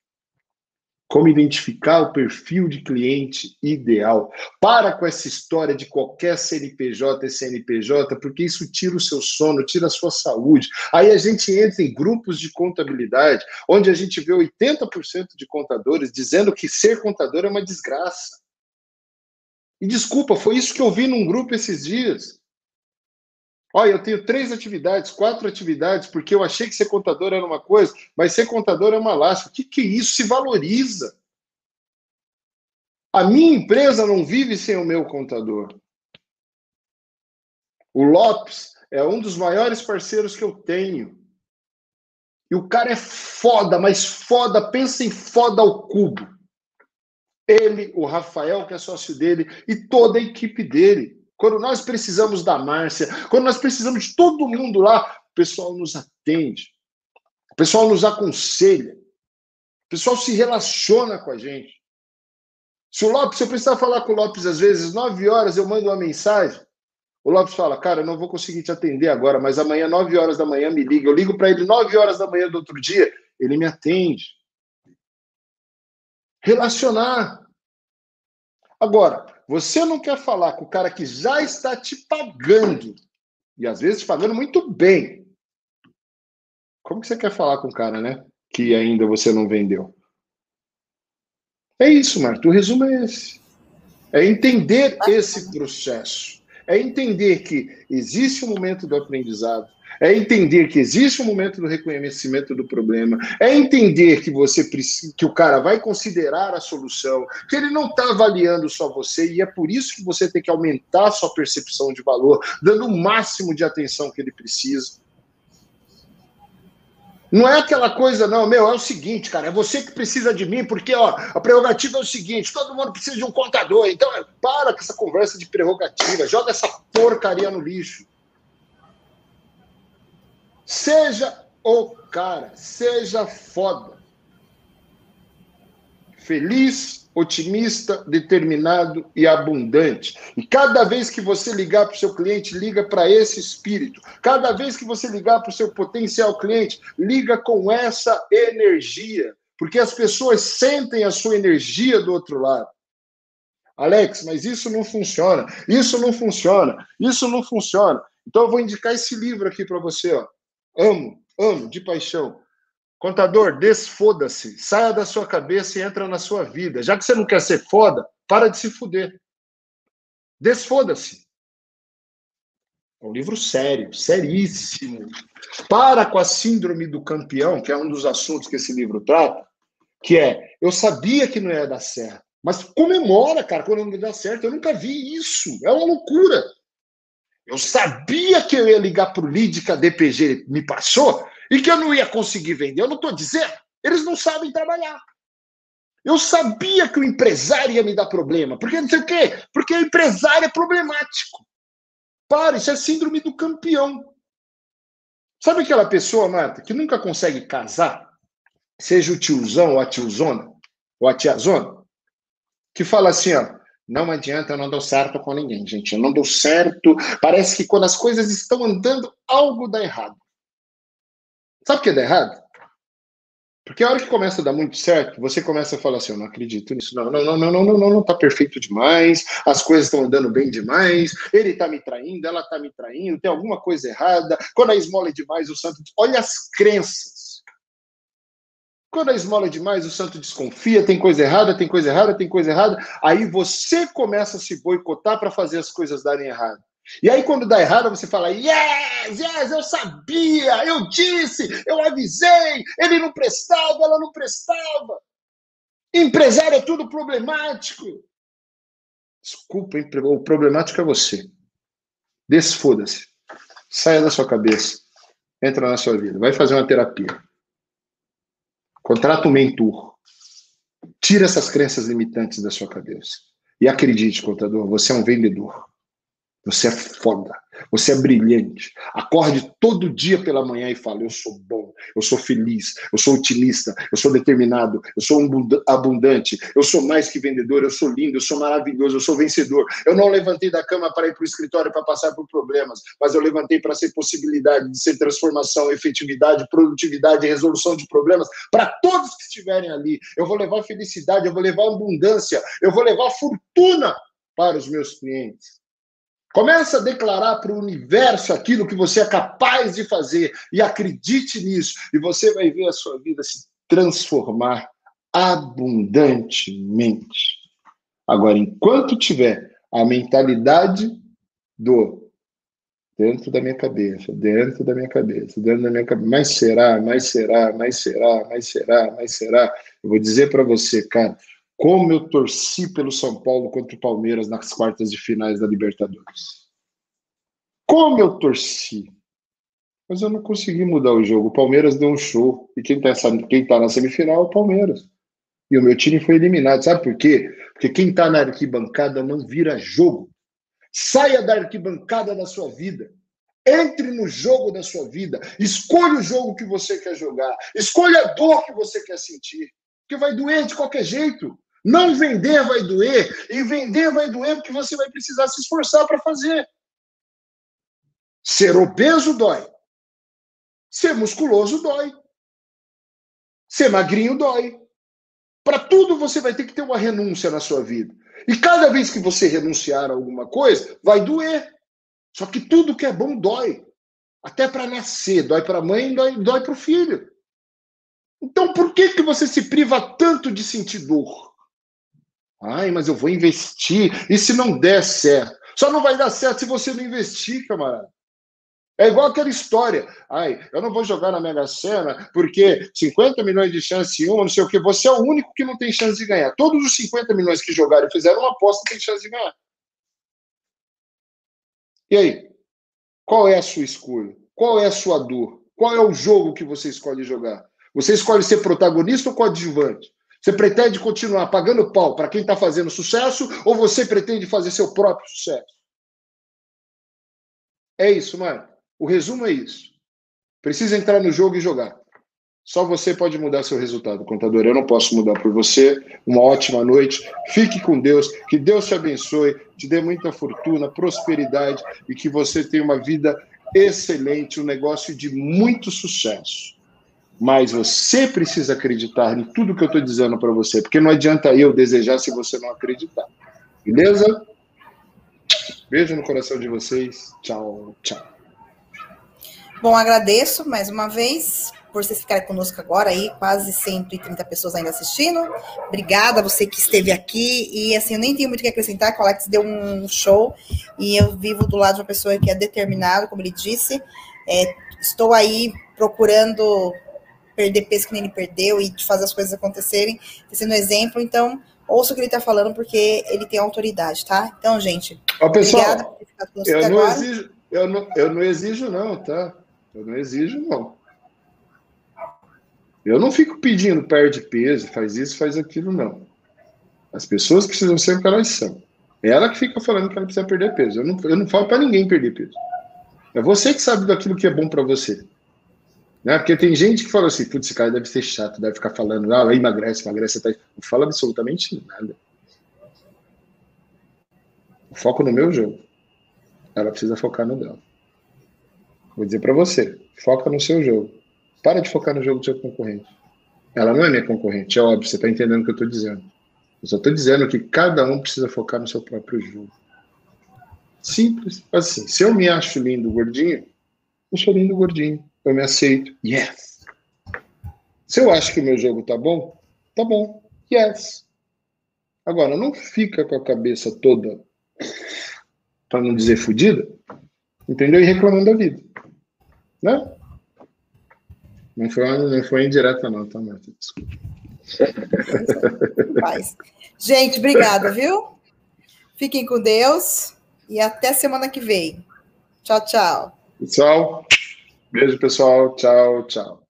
Speaker 2: como identificar o perfil de cliente ideal. Para com essa história de qualquer CNPJ e CNPJ, porque isso tira o seu sono, tira a sua saúde. Aí a gente entra em grupos de contabilidade, onde a gente vê 80% de contadores dizendo que ser contador é uma desgraça. E desculpa, foi isso que eu vi num grupo esses dias. Olha, eu tenho três atividades, quatro atividades, porque eu achei que ser contador era uma coisa, mas ser contador é uma lástima. O que, que é isso? Se valoriza. A minha empresa não vive sem o meu contador. O Lopes é um dos maiores parceiros que eu tenho. E o cara é foda, mas foda, pensa em foda ao cubo. Ele, o Rafael, que é sócio dele, e toda a equipe dele. Quando nós precisamos da Márcia, quando nós precisamos de todo mundo lá, o pessoal nos atende, o pessoal nos aconselha, o pessoal se relaciona com a gente. Se o Lopes, se eu precisar falar com o Lopes às vezes, nove horas eu mando uma mensagem, o Lopes fala, cara, eu não vou conseguir te atender agora, mas amanhã, nove horas da manhã, me liga. Eu ligo para ele nove horas da manhã do outro dia, ele me atende. Relacionar. Agora, você não quer falar com o cara que já está te pagando, e às vezes te pagando muito bem. Como que você quer falar com o cara, né? Que ainda você não vendeu? É isso, Marta. O resumo é esse. É entender esse processo. É entender que existe um momento do aprendizado, é entender que existe um momento do reconhecimento do problema, é entender que você que o cara vai considerar a solução, que ele não está avaliando só você, e é por isso que você tem que aumentar a sua percepção de valor, dando o máximo de atenção que ele precisa. Não é aquela coisa, não, meu, é o seguinte, cara, é você que precisa de mim, porque, ó, a prerrogativa é o seguinte, todo mundo precisa de um contador, então para com essa conversa de prerrogativa, joga essa porcaria no lixo. Seja o cara, seja foda. Feliz, otimista, determinado e abundante. E cada vez que você ligar para o seu cliente, liga para esse espírito. Cada vez que você ligar para o seu potencial cliente, liga com essa energia. Porque as pessoas sentem a sua energia do outro lado. Alex, mas isso não funciona. Isso não funciona. Isso não funciona. Então eu vou indicar esse livro aqui para você, ó. Amo, amo, de paixão. Contador, desfoda-se. Saia da sua cabeça e entra na sua vida. Já que você não quer ser foda, para de se fuder. Desfoda-se. É um livro sério, seríssimo. Para com a síndrome do campeão, que é um dos assuntos que esse livro trata, que é, eu sabia que não ia dar certo, mas comemora, cara, quando não dá certo. Eu nunca vi isso. É uma loucura. Eu sabia que eu ia ligar para o lead que a DPG me passou e que eu não ia conseguir vender. Eu não estou dizendo. Eles não sabem trabalhar. Eu sabia que o empresário ia me dar problema. Porque não sei o quê. Porque o empresário é problemático. Para, isso é síndrome do campeão. Sabe aquela pessoa, Marta, que nunca consegue casar? Seja o tiozão ou a tiozona, ou a tiazona, que fala assim, ó, não adianta, eu não dou certo com ninguém, gente. Eu não dou certo. Parece que quando as coisas estão andando, algo dá errado. Sabe o que dá errado? Porque a hora que começa a dar muito certo, você começa a falar assim: eu não acredito nisso. Não, não, não, não, não, não, não, não tá perfeito demais, as coisas estão andando bem demais, ele tá me traindo, ela tá me traindo, tem alguma coisa errada. Quando a esmola é demais, o santo. Olha as crenças quando a esmola é demais, o santo desconfia, tem coisa errada, tem coisa errada, tem coisa errada. Aí você começa a se boicotar para fazer as coisas darem errado. E aí, quando dá errado, você fala: Yes, yes, eu sabia, eu disse, eu avisei, ele não prestava, ela não prestava. Empresário é tudo problemático. Desculpa, o problemático é você. Desfoda-se. Saia da sua cabeça. Entra na sua vida. Vai fazer uma terapia. Contrata um mentor. Tira essas crenças limitantes da sua cabeça. E acredite, contador, você é um vendedor. Você é foda. Você é brilhante. Acorde todo dia pela manhã e fale: Eu sou bom, eu sou feliz, eu sou otimista, eu sou determinado, eu sou abundante, eu sou mais que vendedor, eu sou lindo, eu sou maravilhoso, eu sou vencedor. Eu não levantei da cama para ir para o escritório para passar por problemas, mas eu levantei para ser possibilidade de ser transformação, efetividade, produtividade, resolução de problemas para todos que estiverem ali. Eu vou levar felicidade, eu vou levar abundância, eu vou levar fortuna para os meus clientes. Começa a declarar para o universo aquilo que você é capaz de fazer e acredite nisso, e você vai ver a sua vida se transformar abundantemente. Agora, enquanto tiver a mentalidade do dentro da minha cabeça, dentro da minha cabeça, dentro da minha cabeça, mais será, mais será, mais será, mais será, mais será, eu vou dizer para você, cara, como eu torci pelo São Paulo contra o Palmeiras nas quartas de finais da Libertadores. Como eu torci. Mas eu não consegui mudar o jogo. O Palmeiras deu um show. E quem está tá na semifinal é o Palmeiras. E o meu time foi eliminado. Sabe por quê? Porque quem está na arquibancada não vira jogo. Saia da arquibancada da sua vida. Entre no jogo da sua vida. Escolha o jogo que você quer jogar. Escolha a dor que você quer sentir. Porque vai doer de qualquer jeito. Não vender vai doer, e vender vai doer porque você vai precisar se esforçar para fazer. Ser obeso dói. Ser musculoso dói. Ser magrinho dói. Para tudo você vai ter que ter uma renúncia na sua vida. E cada vez que você renunciar a alguma coisa, vai doer. Só que tudo que é bom dói. Até para nascer, dói para a mãe, dói, dói para o filho. Então por que, que você se priva tanto de sentir dor? Ai, mas eu vou investir. E se não der certo? Só não vai dar certo se você não investir, camarada. É igual aquela história. Ai, eu não vou jogar na Mega Sena porque 50 milhões de chance em uma, não sei o que. Você é o único que não tem chance de ganhar. Todos os 50 milhões que jogaram e fizeram uma aposta têm chance de ganhar. E aí? Qual é a sua escolha? Qual é a sua dor? Qual é o jogo que você escolhe jogar? Você escolhe ser protagonista ou coadjuvante? Você pretende continuar pagando pau para quem está fazendo sucesso ou você pretende fazer seu próprio sucesso? É isso, mano. O resumo é isso. Precisa entrar no jogo e jogar. Só você pode mudar seu resultado, contador. Eu não posso mudar por você. Uma ótima noite. Fique com Deus. Que Deus te abençoe, te dê muita fortuna, prosperidade e que você tenha uma vida excelente, um negócio de muito sucesso. Mas você precisa acreditar em tudo que eu estou dizendo para você, porque não adianta eu desejar se você não acreditar. Beleza? Beijo no coração de vocês. Tchau, tchau.
Speaker 1: Bom, agradeço mais uma vez por vocês ficarem conosco agora aí, quase 130 pessoas ainda assistindo. Obrigada a você que esteve aqui. E assim, eu nem tenho muito o que acrescentar, que o Alex deu um show e eu vivo do lado de uma pessoa que é determinada, como ele disse. É, estou aí procurando perder peso que nem ele perdeu e de fazer as coisas acontecerem, sendo exemplo. Então, ouça o que ele está falando, porque ele tem autoridade, tá? Então, gente,
Speaker 2: Ó, pessoal, obrigada por ficar conosco eu não Exijo, eu, não, eu não exijo, não, tá? Eu não exijo, não. Eu não fico pedindo perde peso, faz isso, faz aquilo, não. As pessoas precisam ser o que elas são. É ela que fica falando que ela precisa perder peso. Eu não, eu não falo para ninguém perder peso. É você que sabe daquilo que é bom para você. Né? Porque tem gente que fala assim, putz, esse cara deve ser chato, deve ficar falando, ah, emagrece, emagrece, tá... não fala absolutamente nada. Foco no meu jogo. Ela precisa focar no dela. Vou dizer para você, foca no seu jogo. Para de focar no jogo do seu concorrente. Ela não é minha concorrente, é óbvio, você está entendendo o que eu estou dizendo. Eu só estou dizendo que cada um precisa focar no seu próprio jogo. Simples. Assim, se eu me acho lindo gordinho, eu sou lindo gordinho eu me aceito. Yes. Se eu acho que o meu jogo tá bom, tá bom. Yes. Agora, não fica com a cabeça toda para não dizer fodida, entendeu? E reclamando da vida, né? Não foi, não foi indireta não, tá, Marta? Desculpa.
Speaker 1: Gente, obrigada, viu? Fiquem com Deus e até semana que vem. Tchau, tchau.
Speaker 2: Pessoal, beijo, pessoal. Tchau, tchau.